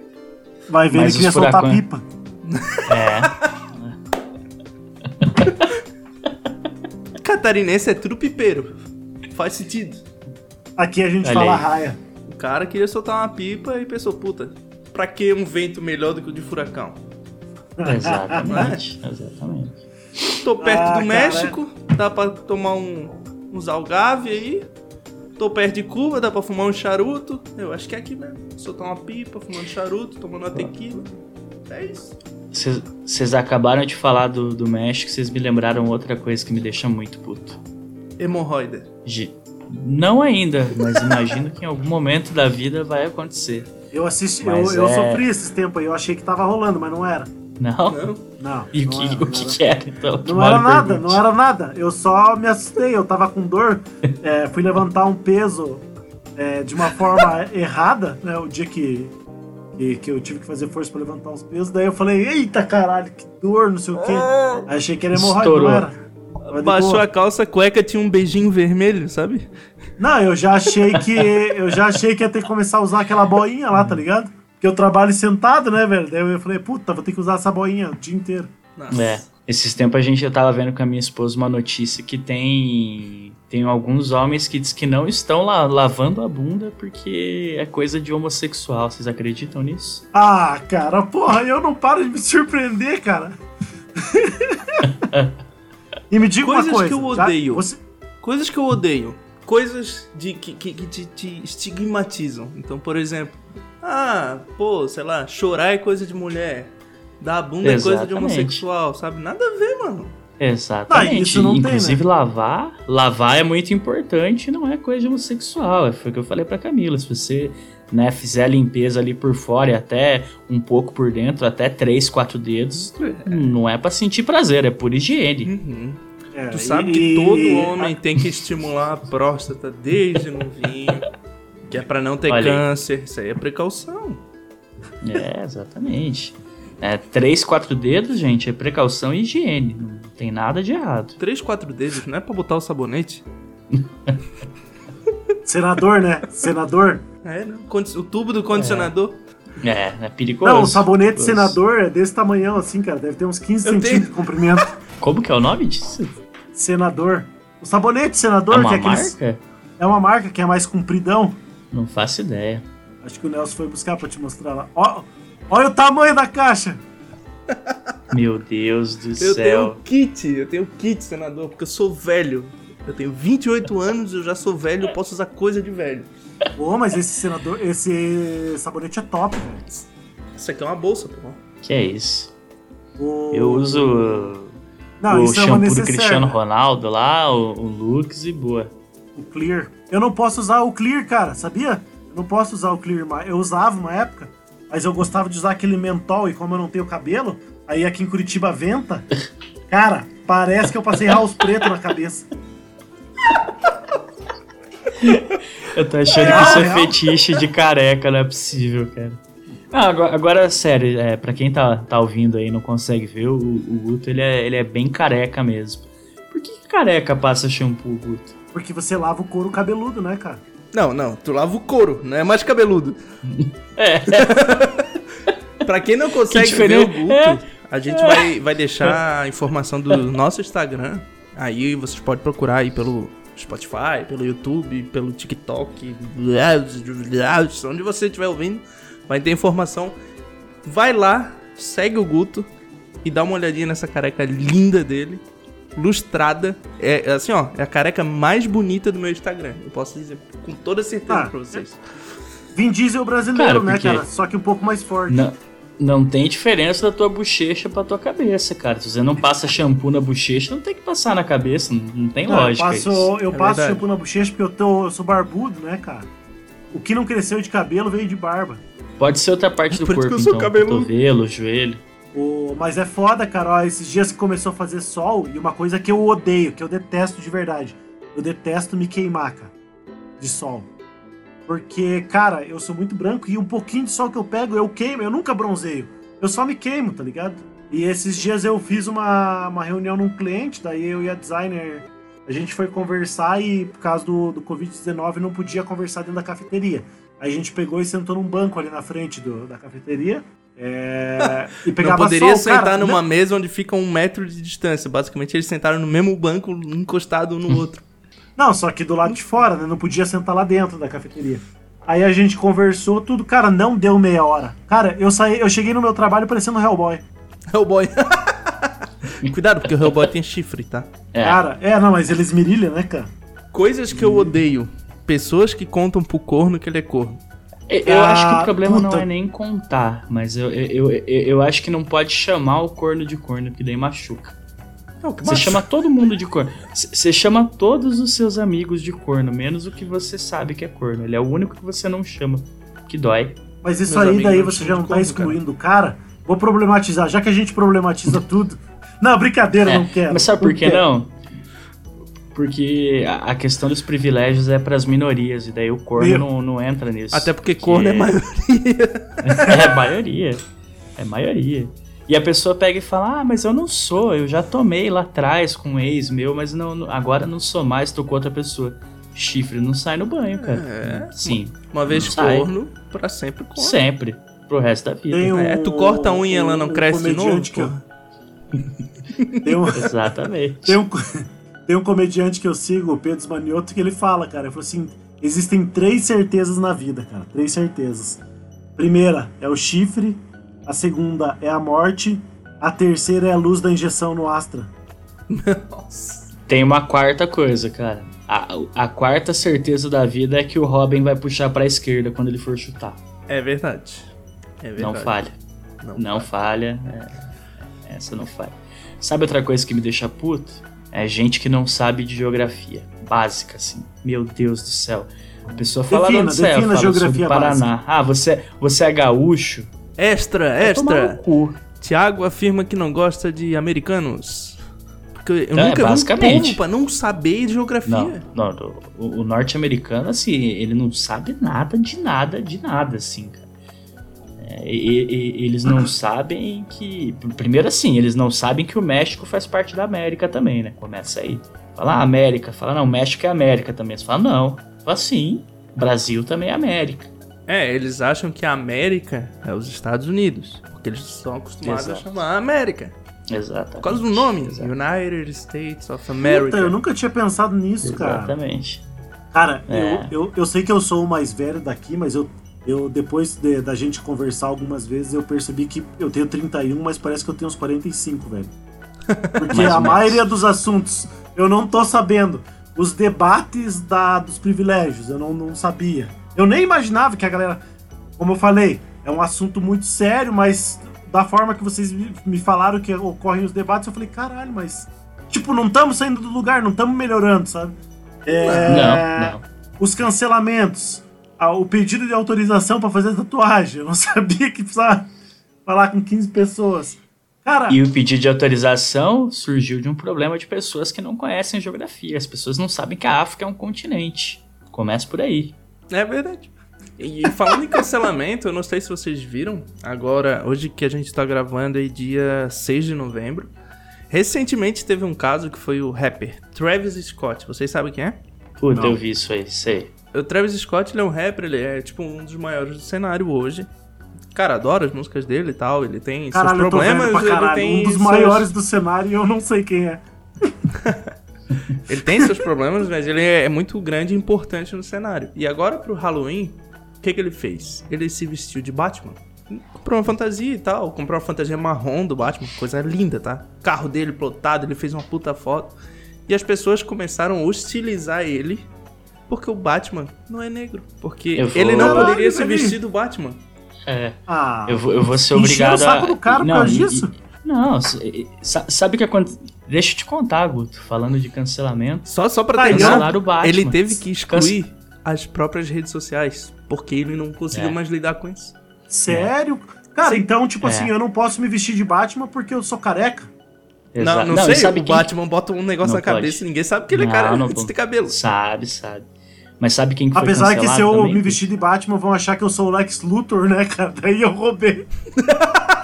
Vai ver, Mas ele queria os soltar furacões- pipa. É. Catarinense é tudo pipeiro. Faz sentido. Aqui a gente Olha fala aí. raia. O cara queria soltar uma pipa e pensou, puta, pra que um vento melhor do que o de furacão? Exatamente. Exatamente. Tô perto Ah, do cara. México, dá pra tomar um, uns algave aí. Tô perto de Cuba, dá pra fumar um charuto. Eu acho que é aqui mesmo. Soltar uma pipa, fumando charuto, tomando uma tequila. É isso. Vocês acabaram de falar do, do México, vocês me lembraram outra coisa que me deixa muito puto. Hemorroida. Gi- Não ainda, mas imagino que em algum momento da vida vai acontecer. Eu assisti, eu, eu é- sofri esses tempos aí, eu achei que tava rolando, mas não era. Não? Não? Não. E o não que, era, o que, era. que era então? Não era nada, pergunte. não era nada. Eu só me assustei, eu tava com dor. é, fui levantar um peso é, de uma forma errada, né? O dia que, que, que eu tive que fazer força pra levantar os pesos. Daí eu falei, eita caralho, que dor, não sei o quê. Aí achei que era hemorroida, Estourou. não era. Baixou a calça, a cueca tinha um beijinho vermelho, sabe? Não, eu já achei que. Eu já achei que ia ter que começar a usar aquela boinha lá, tá ligado? Porque eu trabalho sentado, né, velho? Daí eu falei, puta, vou ter que usar essa boinha o dia inteiro. Nossa. É. Esses tempos a gente já tava vendo com a minha esposa uma notícia que tem tem alguns homens que diz que não estão lá lavando a bunda porque é coisa de homossexual. Vocês acreditam nisso? Ah, cara, porra, eu não paro de me surpreender, cara. e me diga Coisas uma coisa. que eu odeio. você- Coisas que eu odeio. Coisas de, que, que, que te, te estigmatizam. Então, por exemplo, ah, pô, sei lá, chorar é coisa de mulher. Dar a bunda é coisa de Exatamente. homossexual, sabe? Nada a ver, mano. Exatamente. Ah, isso não tem, Inclusive né? lavar, lavar é muito importante, não é coisa de homossexual. Foi o que eu falei pra Camila. Se você né, fizer a limpeza ali por fora e até um pouco por dentro, até três, quatro dedos, não é pra sentir prazer, é por higiene. Uhum. é, Tu sabe e- que todo homem tem que estimular a próstata desde novinho. Que é pra não ter Olha aí. câncer. Isso aí é precaução. É, exatamente. É, três, quatro dedos, gente, é precaução e higiene. Não tem nada de errado. Três, quatro dedos, não é pra botar o sabonete? Senador, né? Senador. É, não. Condi- O tubo do condicionador. É, é perigoso. Não, o sabonete perigoso. senador é desse tamanhão assim, cara. Deve ter uns 15 Eu centímetros tenho. de comprimento. Como que é o nome disso? Senador. O sabonete É senador, uma que é aqueles- marca? É uma marca que é mais compridão. Não faço ideia. Acho que o Nelson foi buscar pra te mostrar lá. Ó, olha o tamanho da caixa. Meu Deus do Eu céu. tenho kit, eu tenho kit, senador, porque eu sou velho. Eu tenho 28 anos, eu já sou velho, eu posso usar coisa de velho. Pô, mas esse senador, esse sabonete é top, velho. Isso aqui é uma bolsa, pô. Que é isso? O- Eu uso Não, o isso é uma shampoo do necessaire. Cristiano Ronaldo lá, o, o Lux e boa. O Clear. Eu não posso usar o Clear, cara, sabia? Eu não posso usar o Clear mais. Eu usava uma época, mas eu gostava de usar aquele mentol e como eu não tenho cabelo, aí aqui em Curitiba venta. Cara, parece que eu passei house preto na cabeça. Eu tô achando Real, que isso é real. fetiche de careca, não é possível, cara. Ah, agora, agora, sério, é, pra quem tá, tá ouvindo aí e não consegue ver, o, o Guto ele é, ele é bem careca mesmo. Por que careca passa shampoo, Guto? Porque você lava o couro cabeludo, né, cara? Não, não, tu lava o couro, não é mais cabeludo. É, Pra quem não consegue Que ver o. Guto, É. a gente vai, vai deixar a informação do nosso Instagram. Aí vocês podem procurar aí pelo Spotify, pelo YouTube, pelo TikTok, onde você estiver ouvindo, vai ter informação. Vai lá, segue o Guto e dá uma olhadinha nessa careca linda dele, lustrada. É é assim, ó, é a careca mais bonita do meu Instagram. Eu posso dizer com toda certeza Ah, pra vocês. Vin Diesel brasileiro, Cara, né, cara? Só que um pouco mais forte. Não, não tem diferença da tua bochecha pra tua cabeça, cara. Se você não passa shampoo na bochecha, não tem que passar na cabeça. Não, não tem Não, eu lógica passo, isso. eu É passo shampoo na bochecha porque eu, tô, eu sou barbudo, né, cara? O que não cresceu de cabelo veio de barba. Pode ser outra parte do Por isso que corpo, eu sou então. cabeludo. Cotovelo, joelho. O- mas é foda, cara. Ó, esses dias que começou a fazer sol, e uma coisa que eu odeio, que eu detesto de verdade. Eu detesto me queimar, cara. De sol. Porque, cara, eu sou muito branco e um pouquinho de sol que eu pego, eu queimo, eu nunca bronzeio. Eu só me queimo, tá ligado? E esses dias eu fiz uma, uma reunião num cliente, daí eu e a designer, a gente foi conversar e por causa do, do Covid-19 não podia conversar dentro da cafeteria. Aí a gente pegou e sentou num banco ali na frente do- da cafeteria. É, e Não pegava poderia sol, sentar cara, numa mesa onde fica um metro de distância. Basicamente, eles sentaram no mesmo banco, encostado um no outro. Não, só que do lado de fora, né? Não podia sentar lá dentro da cafeteria. Aí a gente conversou tudo, cara, não deu meia hora. Cara, eu saí, eu cheguei no meu trabalho parecendo um Hellboy. Hellboy. Cuidado, porque o Hellboy tem chifre, tá? É. Cara, é, não, mas ele esmirilha, né, cara? Coisas que eu odeio. Pessoas que contam pro corno que ele é corno. Eu, Ah, acho que o problema puta. não é nem contar, mas eu, eu, eu, eu acho que não pode chamar o corno de corno, porque daí machuca. Não, que Você chama todo mundo de corno. Você chama todos os seus amigos de corno, menos o que você sabe que é corno. Ele é o único que você não chama, que dói. Mas isso Meus aí, daí você já não tá excluindo o cara. Vou problematizar, já que a gente problematiza tudo. Não, brincadeira, É, não quero. Mas sabe por que quero. não? Porque a questão dos privilégios é pras minorias, e daí o corno não, não entra nisso. Até porque corno é maioria. É maioria. É maioria. E a pessoa pega e fala: Ah, mas eu não sou, eu já tomei lá atrás com um ex meu, mas não, agora não sou mais, tô com outra pessoa. Chifre não sai no banho, cara. É. Sim, Uma vez Sai. corno, pra sempre corno. sempre. Pro resto da vida. Um- É, tu corta a unha e ela não um cresce de novo? que. Tem um, Exatamente. Tem um, tem um comediante que eu sigo, o Pedro Manioto, que ele fala, cara, ele falou assim, existem três certezas na vida, cara, três certezas. Primeira é o chifre, a segunda é a morte, a terceira é a luz da injeção no Astra. Nossa. Tem uma quarta coisa, cara. A, a quarta certeza da vida é que o Robin vai puxar pra esquerda quando ele for chutar. É verdade. É verdade. Não falha. Não, Não falha. é, essa não falha. Sabe outra coisa que me deixa puto? É gente que não sabe de geografia. Básica, assim. Meu Deus do céu. A pessoa fala Defina, onde você é, defina fala, geografia do Paraná. Ah, você, você é gaúcho? Extra, Vai extra. Tiago afirma que não gosta de americanos. Porque eu É, nunca vi um basicamente. povo pra não saber de geografia. Não, não, o, o norte-americano, assim, ele não sabe nada de nada, de nada, assim, cara. É, e- e- eles não sabem que. Primeiro, assim, eles não sabem que o México faz parte da América também, né? Começa aí. Fala, ah, América. Fala, não, México é América também. Você fala, não. Fala, sim. Brasil também é América. É, eles acham que a América é os Estados Unidos. Porque eles são acostumados Exato. a chamar América. Exatamente. Por causa do nome. Exato. United States of America. Puta, eu nunca tinha pensado nisso, cara. Exatamente. Cara, É. eu, eu, eu sei que eu sou o mais velho daqui, mas eu, eu depois de- da gente conversar algumas vezes, eu percebi que eu tenho 31, mas parece que eu tenho uns 45, velho. Porque a maioria dos assuntos eu não tô sabendo. Os debates da, dos privilégios, eu não, não sabia. Eu nem imaginava que a galera. Como eu falei, é um assunto muito sério, mas da forma que vocês me falaram que ocorrem os debates, eu falei, caralho, mas. Tipo, não estamos saindo do lugar, não estamos melhorando, sabe? É, Não, não. os cancelamentos, o pedido de autorização pra fazer tatuagem. Eu não sabia que precisava falar com 15 pessoas. Cara, E o pedido de autorização surgiu de um problema de pessoas que não conhecem geografia. As pessoas não sabem que a África é um continente. Começa por aí. É verdade. E falando em cancelamento, eu não sei se vocês viram, agora, hoje que a gente tá gravando aí, dia 6 de novembro, recentemente teve um caso que foi o rapper Travis Scott. Vocês sabem quem é? Puta, Não. eu vi isso aí, sei. O Travis Scott, ele é um rapper, ele é tipo um dos maiores do cenário hoje. Cara, adoro as músicas dele e tal, ele tem caralho, seus problemas, pra ele tem Um dos seus- maiores do cenário e eu não sei quem é. Ele tem seus problemas, mas ele é muito grande e importante no cenário. E agora pro Halloween, o que, que ele fez? Ele se vestiu de Batman. Comprou uma fantasia e tal, comprou uma fantasia marrom do Batman, coisa linda, tá? Carro dele plotado, ele fez uma puta foto. E as pessoas começaram a hostilizar ele porque o Batman não é negro. Porque vou- ele não Caralho, poderia se ele- vestir do Batman. É, Ah, eu vou, eu vou ser obrigado o saco a... do cara por não, causa e- disso. e- Não, sabe o que aconteceu? Deixa eu te contar, Guto, falando de cancelamento. Só, só pra terminar, o Batman. ele teve que excluir as próprias redes sociais. Porque ele não conseguiu É. mais lidar com isso. Sério? Cara, então, tipo É. assim, eu não posso me vestir de Batman porque eu sou careca? Não, não, e sei, sabe o quem- Batman bota um negócio Não na cabeça pode. e ninguém sabe que ele é Não, cara não ter cabelo. Sabe, sabe. Mas sabe quem que foi Apesar que se eu também, me vestir de Batman, vão achar que eu sou o Lex Luthor, né, cara? Daí eu roubei,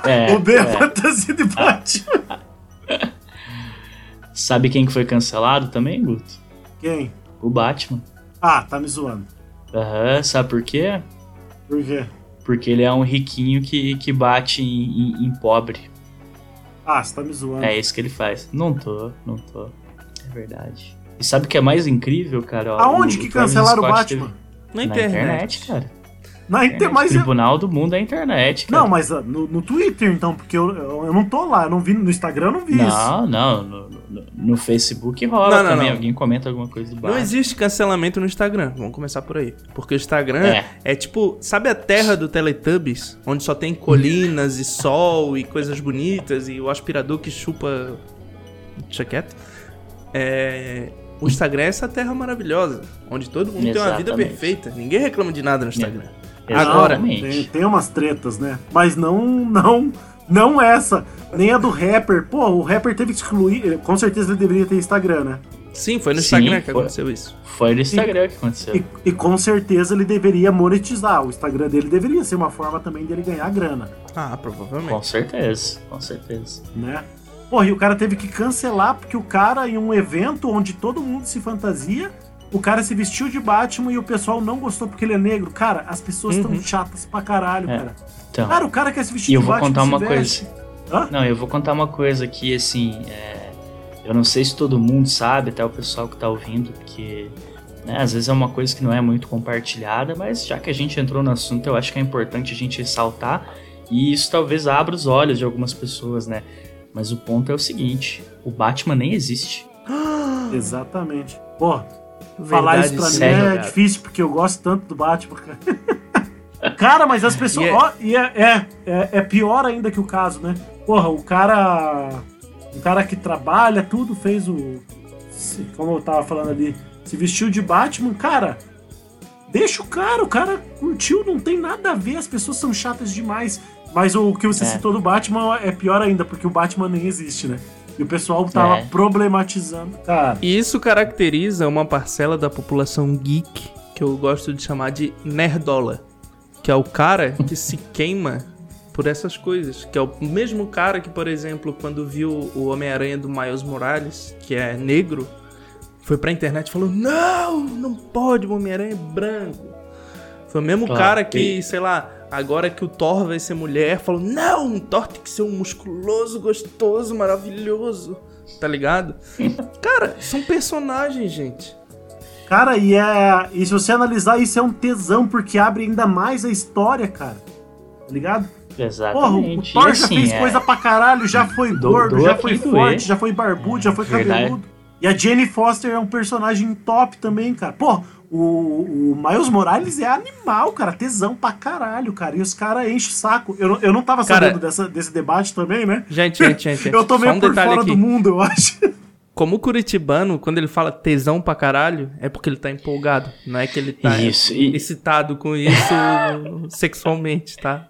É, roubei a é. fantasia de Batman. Sabe quem que foi cancelado também, Guto? Quem? O Batman. Ah, tá me zoando. Aham, sabe por quê? Por quê? Porque ele é um riquinho que, que bate em, em- em pobre. Ah, você tá me zoando. É isso que ele faz. Não tô, não tô. É verdade. E sabe o que é mais incrível, cara? Ó, Aonde o- que o cancelaram o Scott Batman? teve- Na Na internet. internet, cara. Na inter... Internet, Mas eu- Tribunal do Mundo é a internet, cara. Não, mas ah, no, no Twitter, então, porque eu, eu, eu não tô lá, eu não vi no Instagram, eu não vi isso. Não, não, no, no- Facebook rola Não, não, também. não. Alguém comenta alguma coisa do Não Batman. existe cancelamento no Instagram. Vamos começar por aí. Porque o Instagram é. É. tipo, sabe a terra do Teletubbies? Onde só tem colinas e sol e coisas bonitas e o aspirador que chupa. Deixa quieto. É. O Instagram é essa terra maravilhosa, onde todo mundo tem uma vida Exatamente. perfeita. Ninguém reclama de nada no Instagram. Agora, Exatamente. tem, tem umas tretas, né? Mas não, não, não essa. Nem a do rapper. Pô, o rapper teve que excluir. eh, Com certeza ele deveria ter Instagram, né? sim, foi no Sim, Instagram que foi. aconteceu isso. Foi no Instagram que aconteceu. E, e com certeza ele deveria monetizar. O Instagram dele deveria ser uma forma também dele ganhar grana, Ah, Com provavelmente. certeza, com certeza. né? Porra, e o cara teve que cancelar porque o cara, em um evento onde todo mundo se fantasia, o cara se vestiu de Batman e o pessoal não gostou porque ele é negro. Cara, as pessoas estão Uhum. chatas pra caralho, É. cara. Então, Cara, o cara quer se vestir E eu de vou Batman. contar uma veste. Hã? Não, eu vou contar uma coisa que, assim, é, eu não sei se todo mundo sabe, até o pessoal que tá ouvindo, porque né, às vezes é uma coisa que não é muito compartilhada, mas já que a gente entrou no assunto, eu acho que é importante a gente ressaltar, e isso talvez abra os olhos de algumas pessoas, né? Mas o ponto é o seguinte, o Batman nem existe. Exatamente. Pô, falar isso pra mim sério, é cara. difícil, porque eu gosto tanto do Batman, cara. cara, mas as pessoas. E é- ó, E é, é, é, é pior ainda que o caso, né? Porra, o cara. O cara que trabalha, tudo, fez o. Como eu tava falando ali, se vestiu de Batman, cara. Deixa o cara, o cara curtiu, não tem nada a ver, as pessoas são chatas demais. Mas o que você É. citou do Batman é pior ainda, porque o Batman nem existe, né? E o pessoal tava É. problematizando. Cara, E isso caracteriza uma parcela da população geek que eu gosto de chamar de nerdola, que é o cara que se queima por essas coisas, que é o mesmo cara que, por exemplo, quando viu o Homem-Aranha do Miles Morales, que é negro, foi pra internet e falou: "Não, não pode, o Homem-Aranha é branco". Foi o mesmo Claro, cara que, e- sei lá, agora que o Thor vai ser mulher, falou: "Não, o Thor tem que ser um musculoso, gostoso, maravilhoso". Tá ligado? Cara, são personagens, gente. Cara, e, é, e se você analisar, isso é um tesão, porque abre ainda mais a história, cara. Tá ligado? Porra, o Exatamente. Thor E, já assim, fez é- coisa pra caralho, já foi Do- gordo, doa já foi forte, doer. já foi barbudo, já foi Verdade. cabeludo. E a Jenny Foster é um personagem top também, cara. Pô, o, o Miles Morales é animal, cara. Tesão pra caralho, cara. E os caras enchem o saco. Eu, não- eu não tava Cara- sabendo dessa, desse debate também, né? Gente, gente, gente. gente. Eu tô meio um por detalhe fora aqui. do mundo, eu acho. Como curitibano, quando ele fala tesão pra caralho, é porque ele tá empolgado. Não é que ele tá Isso, e- excitado com isso sexualmente, tá?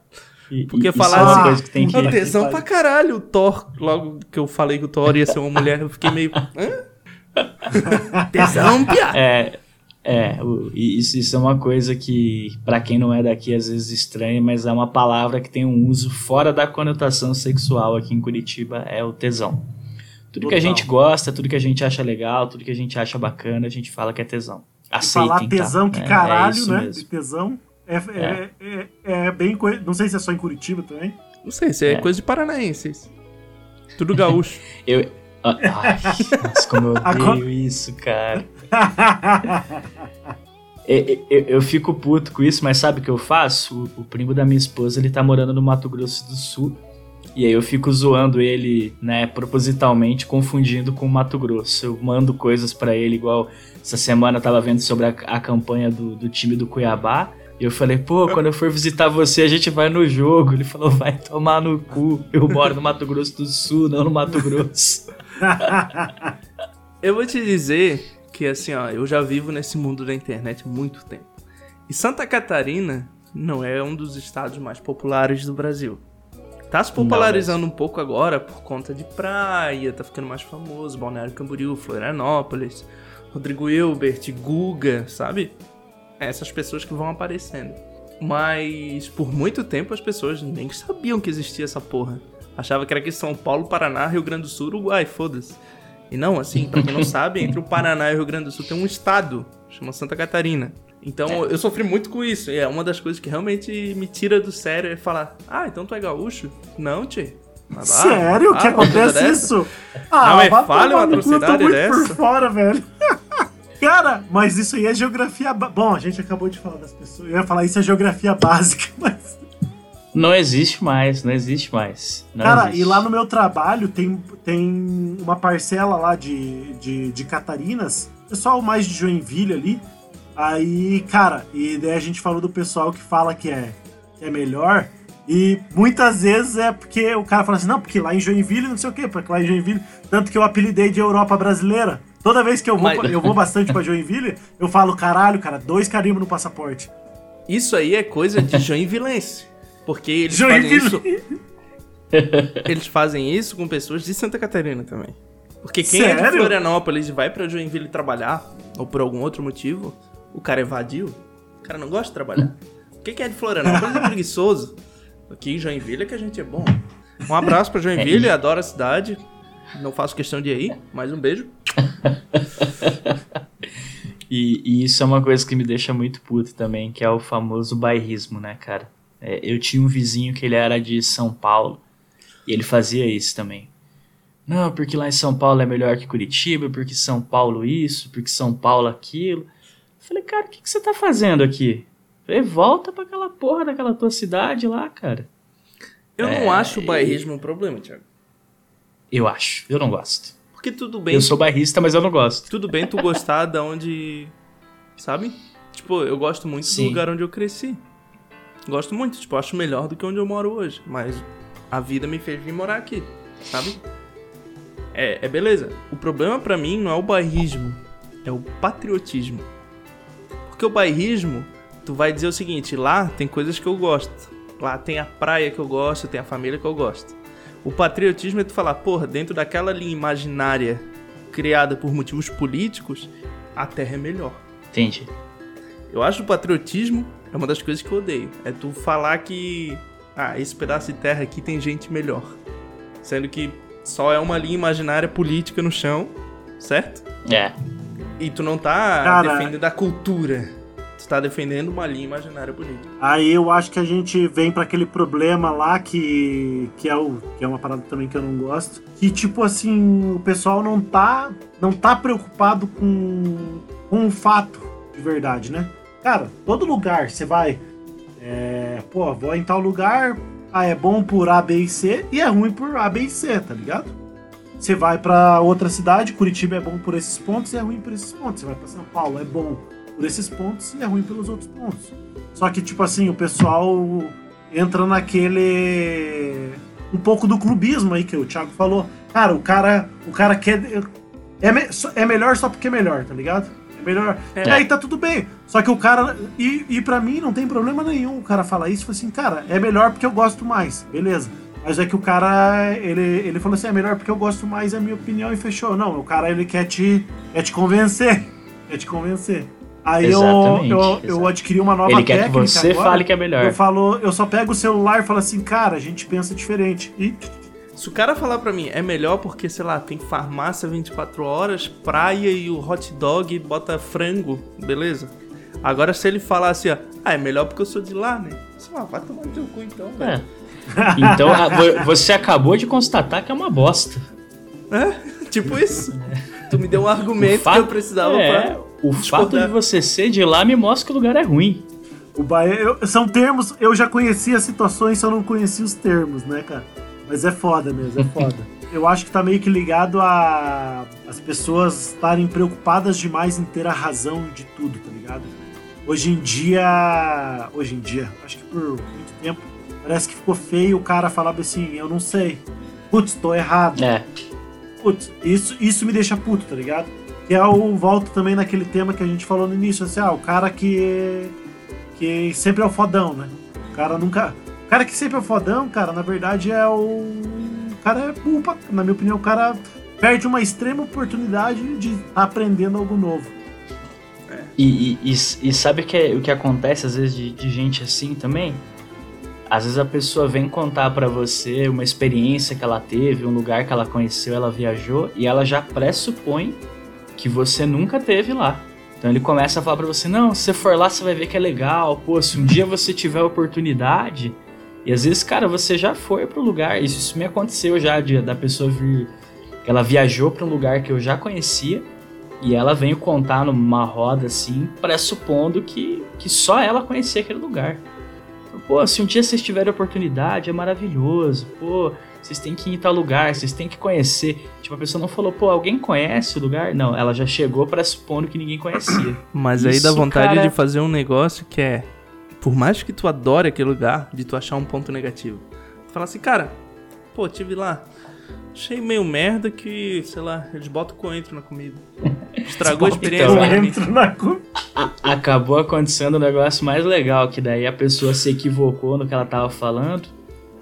Porque e- falar isso é uma assim, coisa que tem puta que... Tesão pra caralho. O Thor, logo que eu falei que o Thor ia ser uma mulher, eu fiquei meio. Hã? tesão, pia! É, é e isso, isso é uma coisa que, pra quem não é daqui, às vezes estranha, mas é uma palavra que tem um uso fora da conotação sexual aqui em Curitiba, é o tesão. Tudo que a Total. gente gosta, tudo que a gente acha legal, tudo que a gente acha bacana, a gente fala que é tesão. Aceitem, Falar tesão tá? que É- caralho, é né? tesão. É, é, é, é bem. Não sei se é só em Curitiba também. Não sei, isso é, É. coisa de paranaenses. Tudo gaúcho. Eu, ai, nossa, como eu odeio isso, cara. eu, eu, eu, fico puto com isso, mas sabe o que eu faço? O, o, primo da minha esposa, ele tá morando no Mato Grosso do Sul. E aí eu fico zoando ele, né, propositalmente confundindo com o Mato Grosso. Eu mando coisas para ele, igual essa semana eu tava vendo sobre a, a campanha do, do time do Cuiabá. E eu falei, pô, quando eu for visitar você, a gente vai no jogo. Ele falou, vai tomar no cu. Eu moro no Mato Grosso do Sul, não no Mato Grosso. Eu vou te dizer que, assim, ó, eu já vivo nesse mundo da internet há muito tempo. E Santa Catarina não é um dos estados mais populares do Brasil. Tá se popularizando não, mas... um pouco agora por conta de praia, tá ficando mais famoso, Balneário Camboriú, Florianópolis, Rodrigo Hilbert, Guga, sabe? essas pessoas que vão aparecendo. Mas por muito tempo as pessoas nem sabiam que existia essa porra. Achava que era aqui São Paulo, Paraná, Rio Grande do Sul, Uruguai, foda-se. E não, assim, pra quem não sabe, entre o Paraná e o Rio Grande do Sul tem um estado, chama Santa Catarina. Então é. eu sofri muito com isso. E é uma das coisas que realmente me tira do sério é falar: Ah, então tu é gaúcho? Não, tchê. Sério? Ah, que acontece isso? Ah, não, é falha uma atrocidade dessa. por fora, velho. Cara, mas isso aí é geografia. Bom, a gente acabou de falar das pessoas. Eu ia falar isso é geografia básica, mas. Não existe mais, não existe mais. Não Cara, existe. e lá no meu trabalho tem, tem uma parcela lá de, de, de Catarinas, pessoal mais de Joinville ali. Aí, cara, e daí a gente falou do pessoal que fala que é, que é melhor. E muitas vezes é porque o cara fala assim, não, porque lá em Joinville não sei o quê, porque lá em Joinville. Tanto que eu apelidei de Europa brasileira. Toda vez que eu vou, Mas... eu vou bastante pra Joinville, eu falo, caralho, cara, dois carimbos no passaporte. Isso aí é coisa de Joinvillense. Porque eles fazem isso. Eles fazem isso com pessoas de Santa Catarina também. Porque quem Sério? é de Florianópolis e vai pra Joinville trabalhar, ou por algum outro motivo, o cara é vadio, o cara não gosta de trabalhar. Quem é de Florianópolis é preguiçoso. Aqui em Joinville é que a gente é bom. Um abraço pra Joinville, é. adoro a cidade. Não faço questão de ir, mais um beijo. e, e, isso é uma coisa que me deixa muito puto também, que é o famoso bairrismo, né, cara? É, eu tinha um vizinho que ele era de São Paulo e ele fazia isso também. Não, porque lá em São Paulo é melhor que Curitiba, porque São Paulo isso, porque São Paulo aquilo. Eu falei, cara, o que, que você tá fazendo aqui? Eu falei, volta pra aquela porra daquela tua cidade lá, cara. Eu é, não acho o bairrismo um problema, Thiago. Eu acho. Eu não gosto. Porque tudo bem. Eu sou bairrista, mas eu não gosto. Tudo bem tu gostar da onde. Sabe? Tipo, eu gosto muito Sim. do lugar onde eu cresci. Gosto muito, tipo, acho melhor do que onde eu moro hoje. Mas a vida me fez vir morar aqui, sabe? É, é beleza. O problema para mim não é o bairrismo, é o patriotismo. Porque o bairrismo, tu vai dizer o seguinte: lá tem coisas que eu gosto. Lá tem a praia que eu gosto, tem a família que eu gosto. O patriotismo é tu falar, porra, dentro daquela linha imaginária criada por motivos políticos, a terra é melhor. Entendi. Eu acho o patriotismo é uma das coisas que eu odeio. É tu falar que, ah, esse pedaço de terra aqui tem gente melhor. Sendo que só é uma linha imaginária política no chão, certo? É. E tu não tá Cara, defendendo a cultura está defendendo uma linha imaginária bonita. Aí eu acho que a gente vem para aquele problema lá que que é o que é uma parada também que eu não gosto, que tipo assim, o pessoal não tá não tá preocupado com com um fato de verdade, né? Cara, todo lugar você vai é, pô, vou em tal lugar, ah, é bom por A, B e C e é ruim por A, B e C, tá ligado? Você vai para outra cidade, Curitiba é bom por esses pontos e é ruim por esses pontos. Você vai para São Paulo, é bom por esses pontos e é ruim pelos outros pontos. Só que, tipo assim, o pessoal entra naquele. um pouco do clubismo aí que o Thiago falou. Cara, o cara, o cara quer. É, me... é melhor só porque é melhor, tá ligado? Melhor. É. Aí tá tudo bem. Só que o cara. E, e para mim não tem problema nenhum o cara falar isso. Assim, cara, é melhor porque eu gosto mais. Beleza. Mas é que o cara, ele, ele falou assim, é melhor porque eu gosto mais, é a minha opinião, e fechou. Não, o cara, ele quer te, quer te convencer. Quer te convencer. Aí eu, eu, eu, adquiri uma nova Ele quer que você agora, fale que é melhor. Eu, falo, eu só pego o celular e falo assim, cara, a gente pensa diferente. E... Se o cara falar pra mim, é melhor porque, sei lá, tem farmácia 24 horas, praia e o hot dog bota frango, beleza? Agora se ele falar assim, ó, ah, é melhor porque eu sou de lá, né? Você ah, vai tomar no teu cu então, velho. É. Então você acabou de constatar que é uma bosta. É, tipo isso. Tu me deu um argumento fato, que eu precisava é, pra. O fato de você ser de lá me mostra que o lugar é ruim. O Bahia, eu, são termos, eu já conhecia as situações, só não conhecia os termos, né, cara? Mas é foda mesmo, é foda. eu acho que tá meio que ligado a as pessoas estarem preocupadas demais em ter a razão de tudo, tá ligado? Hoje em dia, hoje em dia, acho que por muito tempo, parece que ficou feio o cara falar assim, eu não sei. Putz, tô errado. É. Putz, isso, isso me deixa puto, tá ligado? Que é o volto também naquele tema que a gente falou no início, assim, ah, o cara que que sempre é o fodão, né? O cara nunca, o cara que sempre é o fodão, cara, na verdade é o cara é culpa, na minha opinião, o cara perde uma extrema oportunidade de estar aprendendo algo novo. E, e, e, sabe que é, o que acontece às vezes de, de, gente assim também? Às vezes a pessoa vem contar para você uma experiência que ela teve, um lugar que ela conheceu, ela viajou e ela já pressupõe que você nunca teve lá. Então ele começa a falar para você: não, se você for lá, você vai ver que é legal. Pô, se um dia você tiver oportunidade, e às vezes, cara, você já foi para o lugar. Isso, isso me aconteceu já, de, da pessoa vir. Ela viajou para um lugar que eu já conhecia. E ela veio contar numa roda assim, pressupondo que, que só ela conhecia aquele lugar. Pô, se um dia vocês tiverem oportunidade, é maravilhoso. Pô, vocês têm que ir em tal lugar, vocês têm que conhecer. Tipo, a pessoa não falou, pô, alguém conhece o lugar? Não, ela já chegou pressupondo que ninguém conhecia. Mas aí dá vontade cara... de fazer um negócio que é por mais que tu adore aquele lugar, de tu achar um ponto negativo. Tu fala assim, cara, pô, tive lá. Achei meio merda que, sei lá, eles botam coentro na comida. Estragou a experiência. Coentro na comida. Acabou acontecendo um negócio mais legal, que daí a pessoa se equivocou no que ela tava falando.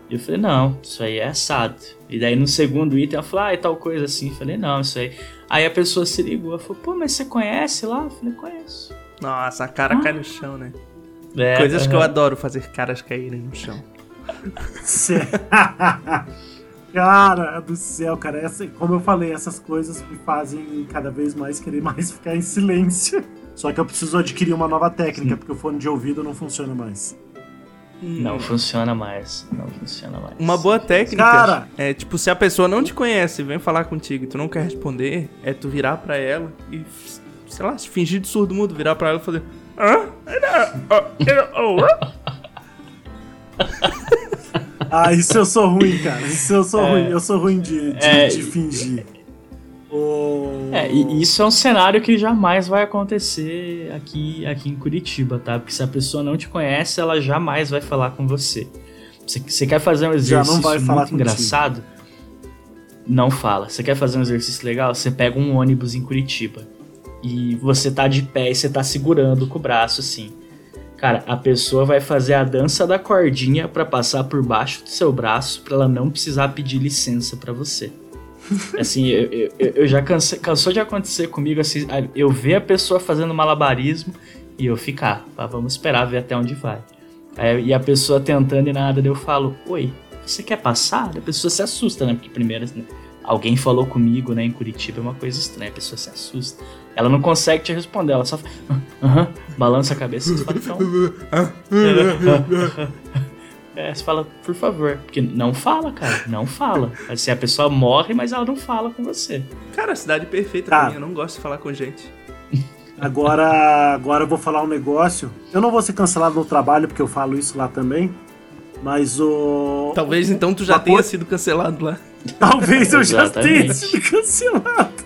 E eu falei, não, isso aí é assado. E daí no segundo item ela falou, ah, é tal coisa assim. Eu falei, não, isso aí. Aí a pessoa se ligou, ela falou, pô, mas você conhece lá? Eu falei, conheço. Nossa, a cara ah. cai no chão, né? É, Coisas uhum. que eu adoro fazer caras caírem no chão. cara do céu, cara. Essa, como eu falei, essas coisas me fazem cada vez mais querer mais ficar em silêncio. Só que eu preciso adquirir uma nova técnica, Sim. porque o fone de ouvido não funciona mais. Não funciona mais. Não funciona mais. Uma boa técnica Cara. é tipo, se a pessoa não te conhece e vem falar contigo e tu não quer responder, é tu virar pra ela e, sei lá, fingir de surdo mudo, virar pra ela e fazer. Hã? ah, isso eu sou ruim, cara. Isso eu sou é, ruim. Eu sou ruim de, de, é, de fingir. Oh. É, e isso é um cenário que jamais vai acontecer aqui, aqui em Curitiba, tá? Porque se a pessoa não te conhece, ela jamais vai falar com você. Você, você quer fazer um exercício muito engraçado? Não fala. Você quer fazer um exercício legal? Você pega um ônibus em Curitiba e você tá de pé e você tá segurando com o braço assim. Cara, a pessoa vai fazer a dança da cordinha para passar por baixo do seu braço para ela não precisar pedir licença para você. Assim, eu, eu, eu já cansou de acontecer comigo assim, eu ver a pessoa fazendo malabarismo e eu ficar, ah, vamos esperar ver até onde vai. Aí, e a pessoa tentando e nada, eu falo, oi, você quer passar? A pessoa se assusta, né? Porque primeiro, assim, alguém falou comigo, né, em Curitiba, é uma coisa estranha, a pessoa se assusta. Ela não consegue te responder, ela só aham, uh -huh, balança a cabeça e fala, então. é, você fala, por favor. Porque não fala, cara. Não fala. Assim, a pessoa morre, mas ela não fala com você. Cara, a cidade perfeita tá. pra mim. Eu não gosto de falar com gente. Agora, agora eu vou falar um negócio. Eu não vou ser cancelado no trabalho, porque eu falo isso lá também. Mas o. Talvez então tu já tenha sido cancelado lá. Talvez eu já tenha sido cancelado.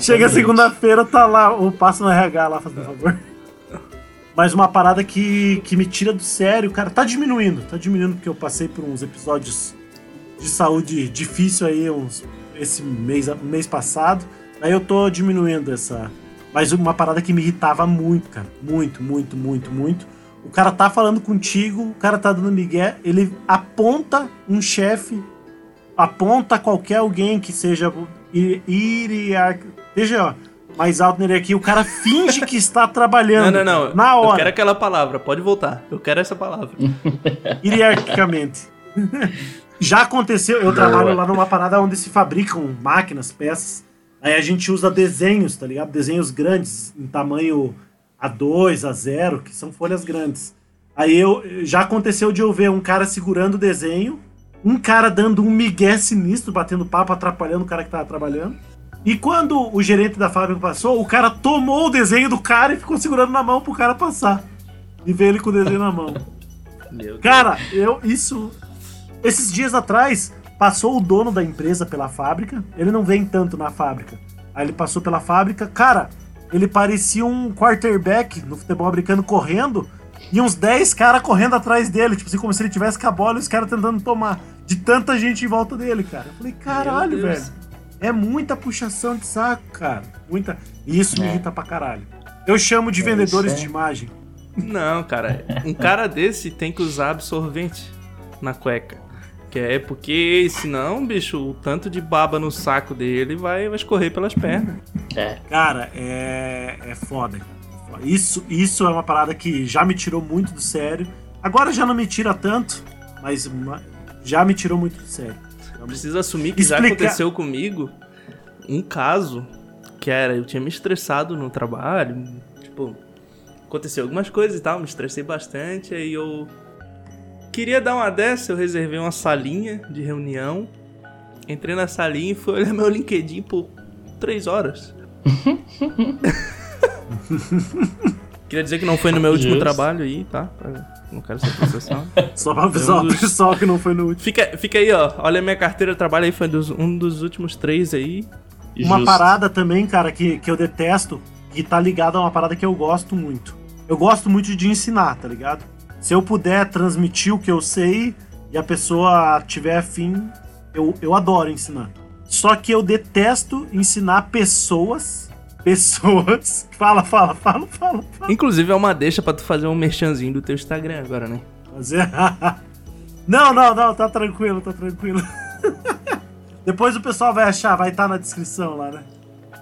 Chega segunda-feira, tá lá, o passo no RH lá, fazendo favor. Mas uma parada que, que me tira do sério, cara, tá diminuindo, tá diminuindo porque eu passei por uns episódios de saúde difícil aí uns, esse mês, mês passado. Aí eu tô diminuindo essa. Mas uma parada que me irritava muito, cara. Muito, muito, muito, muito. O cara tá falando contigo, o cara tá dando migué, ele aponta um chefe, aponta qualquer alguém que seja Iriar. Veja, ó. Mais alto nele aqui, o cara finge que está trabalhando. Não, não, não. Na hora. Eu quero aquela palavra, pode voltar. Eu quero essa palavra. Hierarquicamente. Já aconteceu, eu trabalho lá numa parada onde se fabricam máquinas, peças. Aí a gente usa desenhos, tá ligado? Desenhos grandes, em tamanho A2, A0, que são folhas grandes. Aí eu já aconteceu de eu ver um cara segurando o desenho um cara dando um migué sinistro, batendo papo, atrapalhando o cara que tava trabalhando. E quando o gerente da fábrica passou, o cara tomou o desenho do cara e ficou segurando na mão pro cara passar. E veio ele com o desenho na mão. Meu Cara, eu isso. Esses dias atrás, passou o dono da empresa pela fábrica. Ele não vem tanto na fábrica. Aí ele passou pela fábrica. Cara, ele parecia um quarterback no futebol americano correndo. E uns 10 caras correndo atrás dele. Tipo assim, como se ele tivesse com a bola e os caras tentando tomar. De tanta gente em volta dele, cara. Eu falei, caralho, velho. É muita puxação de saco, cara. Muita. E isso me É. irrita pra caralho. Eu chamo de É, vendedores isso é- de imagem. Não, cara, um cara desse tem que usar absorvente na cueca. Que é porque senão, bicho, o tanto de baba no saco dele vai, vai escorrer pelas pernas. É. Cara, é, é foda. cara. Isso, isso é uma parada que já me tirou muito do sério. Agora já não me tira tanto, mas ma- já me tirou muito do sério. Eu preciso assumir que já Explica- aconteceu comigo um caso que era, eu tinha me estressado no trabalho, tipo, aconteceu algumas coisas e tal, me estressei bastante, aí eu queria dar uma dessa, eu reservei uma salinha de reunião, entrei na salinha e fui olhar meu LinkedIn por três horas. Queria dizer que não foi no meu último trabalho aí, tá? Não quero ser processado. Só pra avisar o pessoal que não foi no último. Fica, fica aí, ó. Olha a minha carteira de trabalho aí, foi dos- um dos últimos três aí. Uma parada também, cara, que, que eu detesto e tá ligado a uma parada que eu gosto muito. Eu gosto muito de ensinar, tá ligado? Se eu puder transmitir o que eu sei e a pessoa tiver afim, eu, eu adoro ensinar. Só que eu detesto ensinar pessoas. Pessoas. Fala, fala, fala, fala, fala. Inclusive é uma deixa pra tu fazer um merchanzinho do teu Instagram agora, né? Fazer. não, não, não, tá tranquilo, tá tranquilo. Depois o pessoal vai achar, vai estar na descrição lá, né?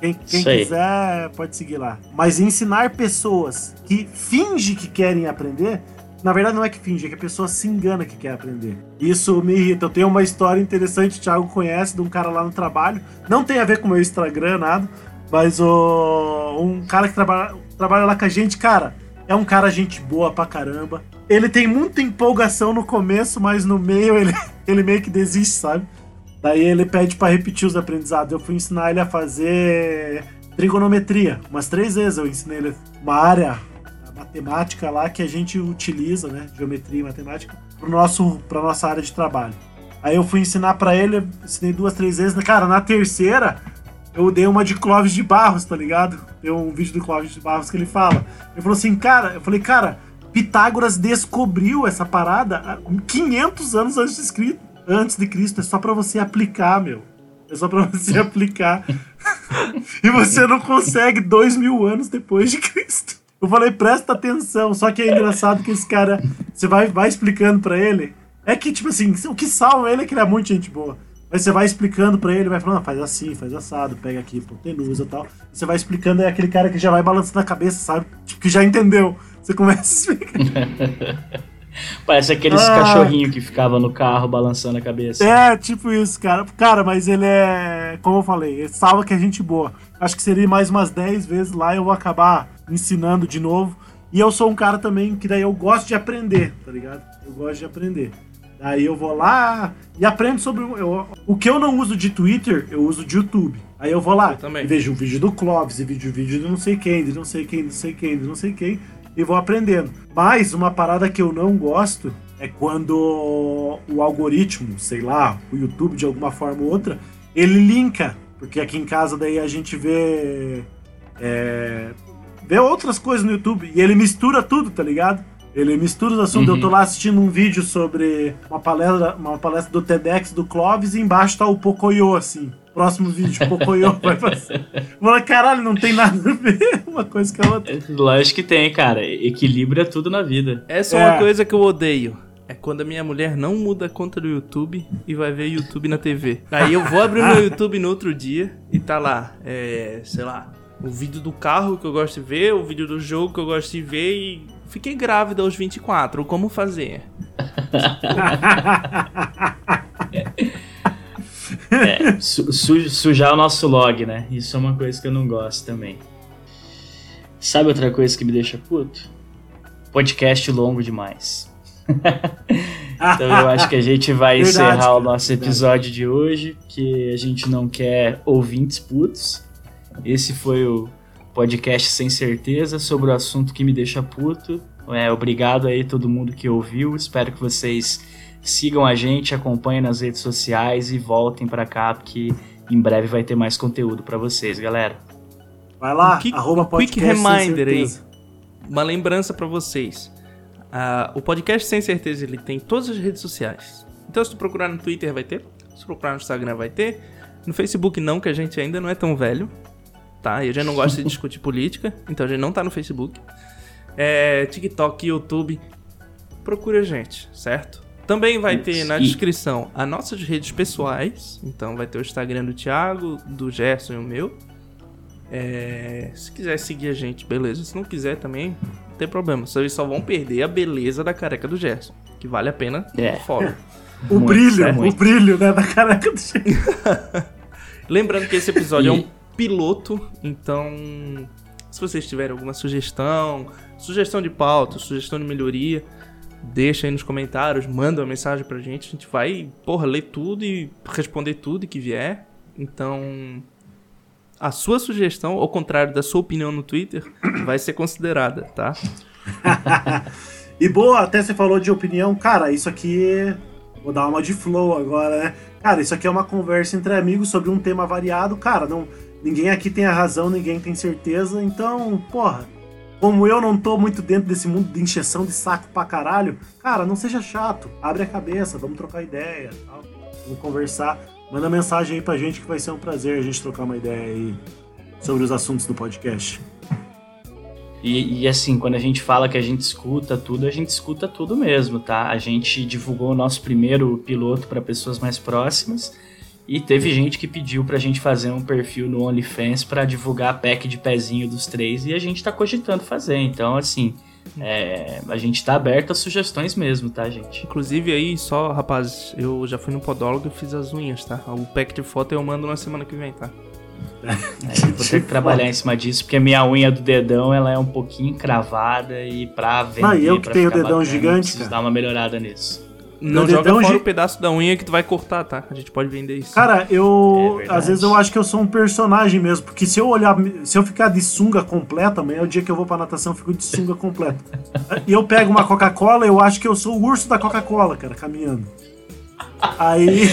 Quem, quem quiser pode seguir lá. Mas ensinar pessoas que finge que querem aprender, na verdade não é que finge, é que a pessoa se engana que quer aprender. Isso me irrita. Eu tenho uma história interessante, o Thiago conhece, de um cara lá no trabalho. Não tem a ver com o meu Instagram, nada. Mas o, um cara que trabalha, trabalha lá com a gente, cara, é um cara gente boa pra caramba. Ele tem muita empolgação no começo, mas no meio ele, ele meio que desiste, sabe? Daí ele pede pra repetir os aprendizados. Eu fui ensinar ele a fazer trigonometria. Umas três vezes eu ensinei ele uma área a matemática lá que a gente utiliza, né? Geometria e matemática, pro nosso, pra nossa área de trabalho. Aí eu fui ensinar pra ele, ensinei duas, três vezes. Cara, na terceira, eu dei uma de Clóvis de Barros, tá ligado? Tem um vídeo do Clóvis de Barros que ele fala. Ele falou assim, cara, eu falei, cara, Pitágoras descobriu essa parada há 500 anos antes de, escrito, antes de Cristo. É só pra você aplicar, meu. É só pra você aplicar. e você não consegue dois mil anos depois de Cristo. Eu falei, presta atenção. Só que é engraçado que esse cara, você vai, vai explicando pra ele. É que, tipo assim, o que salva ele é que ele é muito gente boa. Mas você vai explicando pra ele, vai falando, faz assim, faz assado, pega aqui, hipotenusa e tal. Você vai explicando, é aquele cara que já vai balançando a cabeça, sabe? Tipo, que já entendeu. Você começa a explicar. Parece aqueles Ah. cachorrinhos que ficava no carro balançando a cabeça. É, tipo isso, cara. Cara, mas ele é. Como eu falei, ele salva que é gente boa. Acho que seria mais umas 10 vezes lá eu vou acabar ensinando de novo. E eu sou um cara também que daí eu gosto de aprender, tá ligado? Eu gosto de aprender. Daí eu vou lá e aprendo sobre. o- Eu, o que eu não uso de Twitter, eu uso de YouTube. Aí eu vou lá Eu e vejo um vídeo do Clóvis, e vejo um vídeo de não sei quem, de não sei quem, de não sei quem, de não sei quem, e vou aprendendo. Mas uma parada que eu não gosto é quando o algoritmo, sei lá, o YouTube de alguma forma ou outra, ele linka. Porque aqui em casa daí a gente vê. É, vê outras coisas no YouTube e ele mistura tudo, tá ligado? Ele mistura os assuntos. Uhum. Eu tô lá assistindo um vídeo sobre uma palestra, uma palestra do TEDx do Clóvis e embaixo tá o Pocoyo, assim. Próximo vídeo, Pocoyo vai fazer. Fala, caralho, não tem nada a ver uma coisa com a outra. Lógico que tem, cara. Equilíbrio é tudo na vida. Essa é É. uma coisa que eu odeio. É quando a minha mulher não muda a conta do YouTube e vai ver YouTube na TV. Aí eu vou abrir o meu YouTube no outro dia e tá lá, é, sei lá, o vídeo do carro que eu gosto de ver, o vídeo do jogo que eu gosto de ver e fiquei grávida aos 24, como fazer? É, su- su- sujar o nosso log, né? Isso é uma coisa que eu não gosto também. Sabe outra coisa que me deixa puto? Podcast longo demais. Então eu acho que a gente vai Verdade, encerrar o nosso episódio de hoje, que a gente não quer ouvintes putos. Esse foi o podcast sem certeza sobre o assunto que me deixa puto. É, obrigado aí todo mundo que ouviu. Espero que vocês sigam a gente, acompanhem nas redes sociais e voltem para cá porque em breve vai ter mais conteúdo para vocês, galera. Vai lá, um arroba podcast quick reminder aí. Uma lembrança para vocês. Uh, o podcast Sem Certeza ele tem todas as redes sociais. Então, se tu procurar no Twitter, vai ter. Se procurar no Instagram, vai ter. No Facebook, não, que a gente ainda não é tão velho. Tá? E a gente não gosta de discutir política. Então, a gente não tá no Facebook. É, TikTok, YouTube. Procure a gente, certo? Também vai ter na descrição as nossas redes pessoais. Então, vai ter o Instagram do Thiago, do Gerson e o meu. É, se quiser seguir a gente, beleza. Se não quiser também, não tem problema. Vocês só vão perder a beleza da careca do Gerson. Que vale a pena é. follow. o muito, brilho, é o brilho né, da careca do Gerson. Lembrando que esse episódio e... é um piloto, então se vocês tiverem alguma sugestão, sugestão de pauta, sugestão de melhoria, deixa aí nos comentários, manda uma mensagem pra gente, a gente vai, porra, ler tudo e responder tudo que vier. Então, a sua sugestão, ao contrário da sua opinião no Twitter, vai ser considerada, tá? e boa, até você falou de opinião, cara, isso aqui. Vou dar uma de flow agora, né? Cara, isso aqui é uma conversa entre amigos sobre um tema variado. Cara, não, ninguém aqui tem a razão, ninguém tem certeza. Então, porra, como eu não tô muito dentro desse mundo de encheção de saco pra caralho, cara, não seja chato. Abre a cabeça, vamos trocar ideia, tal. vamos conversar. Manda mensagem aí pra gente que vai ser um prazer a gente trocar uma ideia aí sobre os assuntos do podcast. E, e, assim, quando a gente fala que a gente escuta tudo, a gente escuta tudo mesmo, tá? A gente divulgou o nosso primeiro piloto para pessoas mais próximas e teve gente que pediu pra gente fazer um perfil no OnlyFans para divulgar a pack de pezinho dos três e a gente tá cogitando fazer. Então, assim, é, a gente tá aberto a sugestões mesmo, tá, gente? Inclusive aí, só, rapaz, eu já fui no podólogo e fiz as unhas, tá? O pack de foto eu mando na semana que vem, tá? É, vou ter que trabalhar em cima disso, porque a minha unha do dedão ela é um pouquinho cravada e pra vender. Ah, eu que tenho o dedão bacana, gigante, cara. dar uma melhorada nisso. Não joga fora o pedaço da unha que tu vai cortar, tá? A gente pode vender isso. Cara, eu. É às vezes eu acho que eu sou um personagem mesmo. Porque se eu olhar. Se eu ficar de sunga completa, amanhã é o dia que eu vou pra natação, eu fico de sunga completa. e eu pego uma Coca-Cola, eu acho que eu sou o urso da Coca-Cola, cara, caminhando. Aí.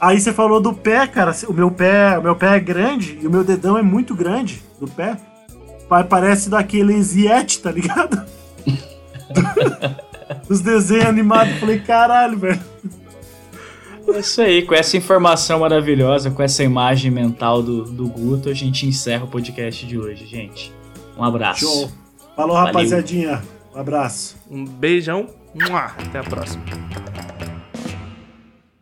Aí você falou do pé, cara. O meu pé, o meu pé é grande e o meu dedão é muito grande do pé. Parece daqueles Yeti, tá ligado? Os desenhos animados. Falei, caralho, velho. É isso aí, com essa informação maravilhosa, com essa imagem mental do, do Guto, a gente encerra o podcast de hoje, gente. Um abraço. Show. Falou, Valeu. rapaziadinha. Um abraço. Um beijão. Até a próxima.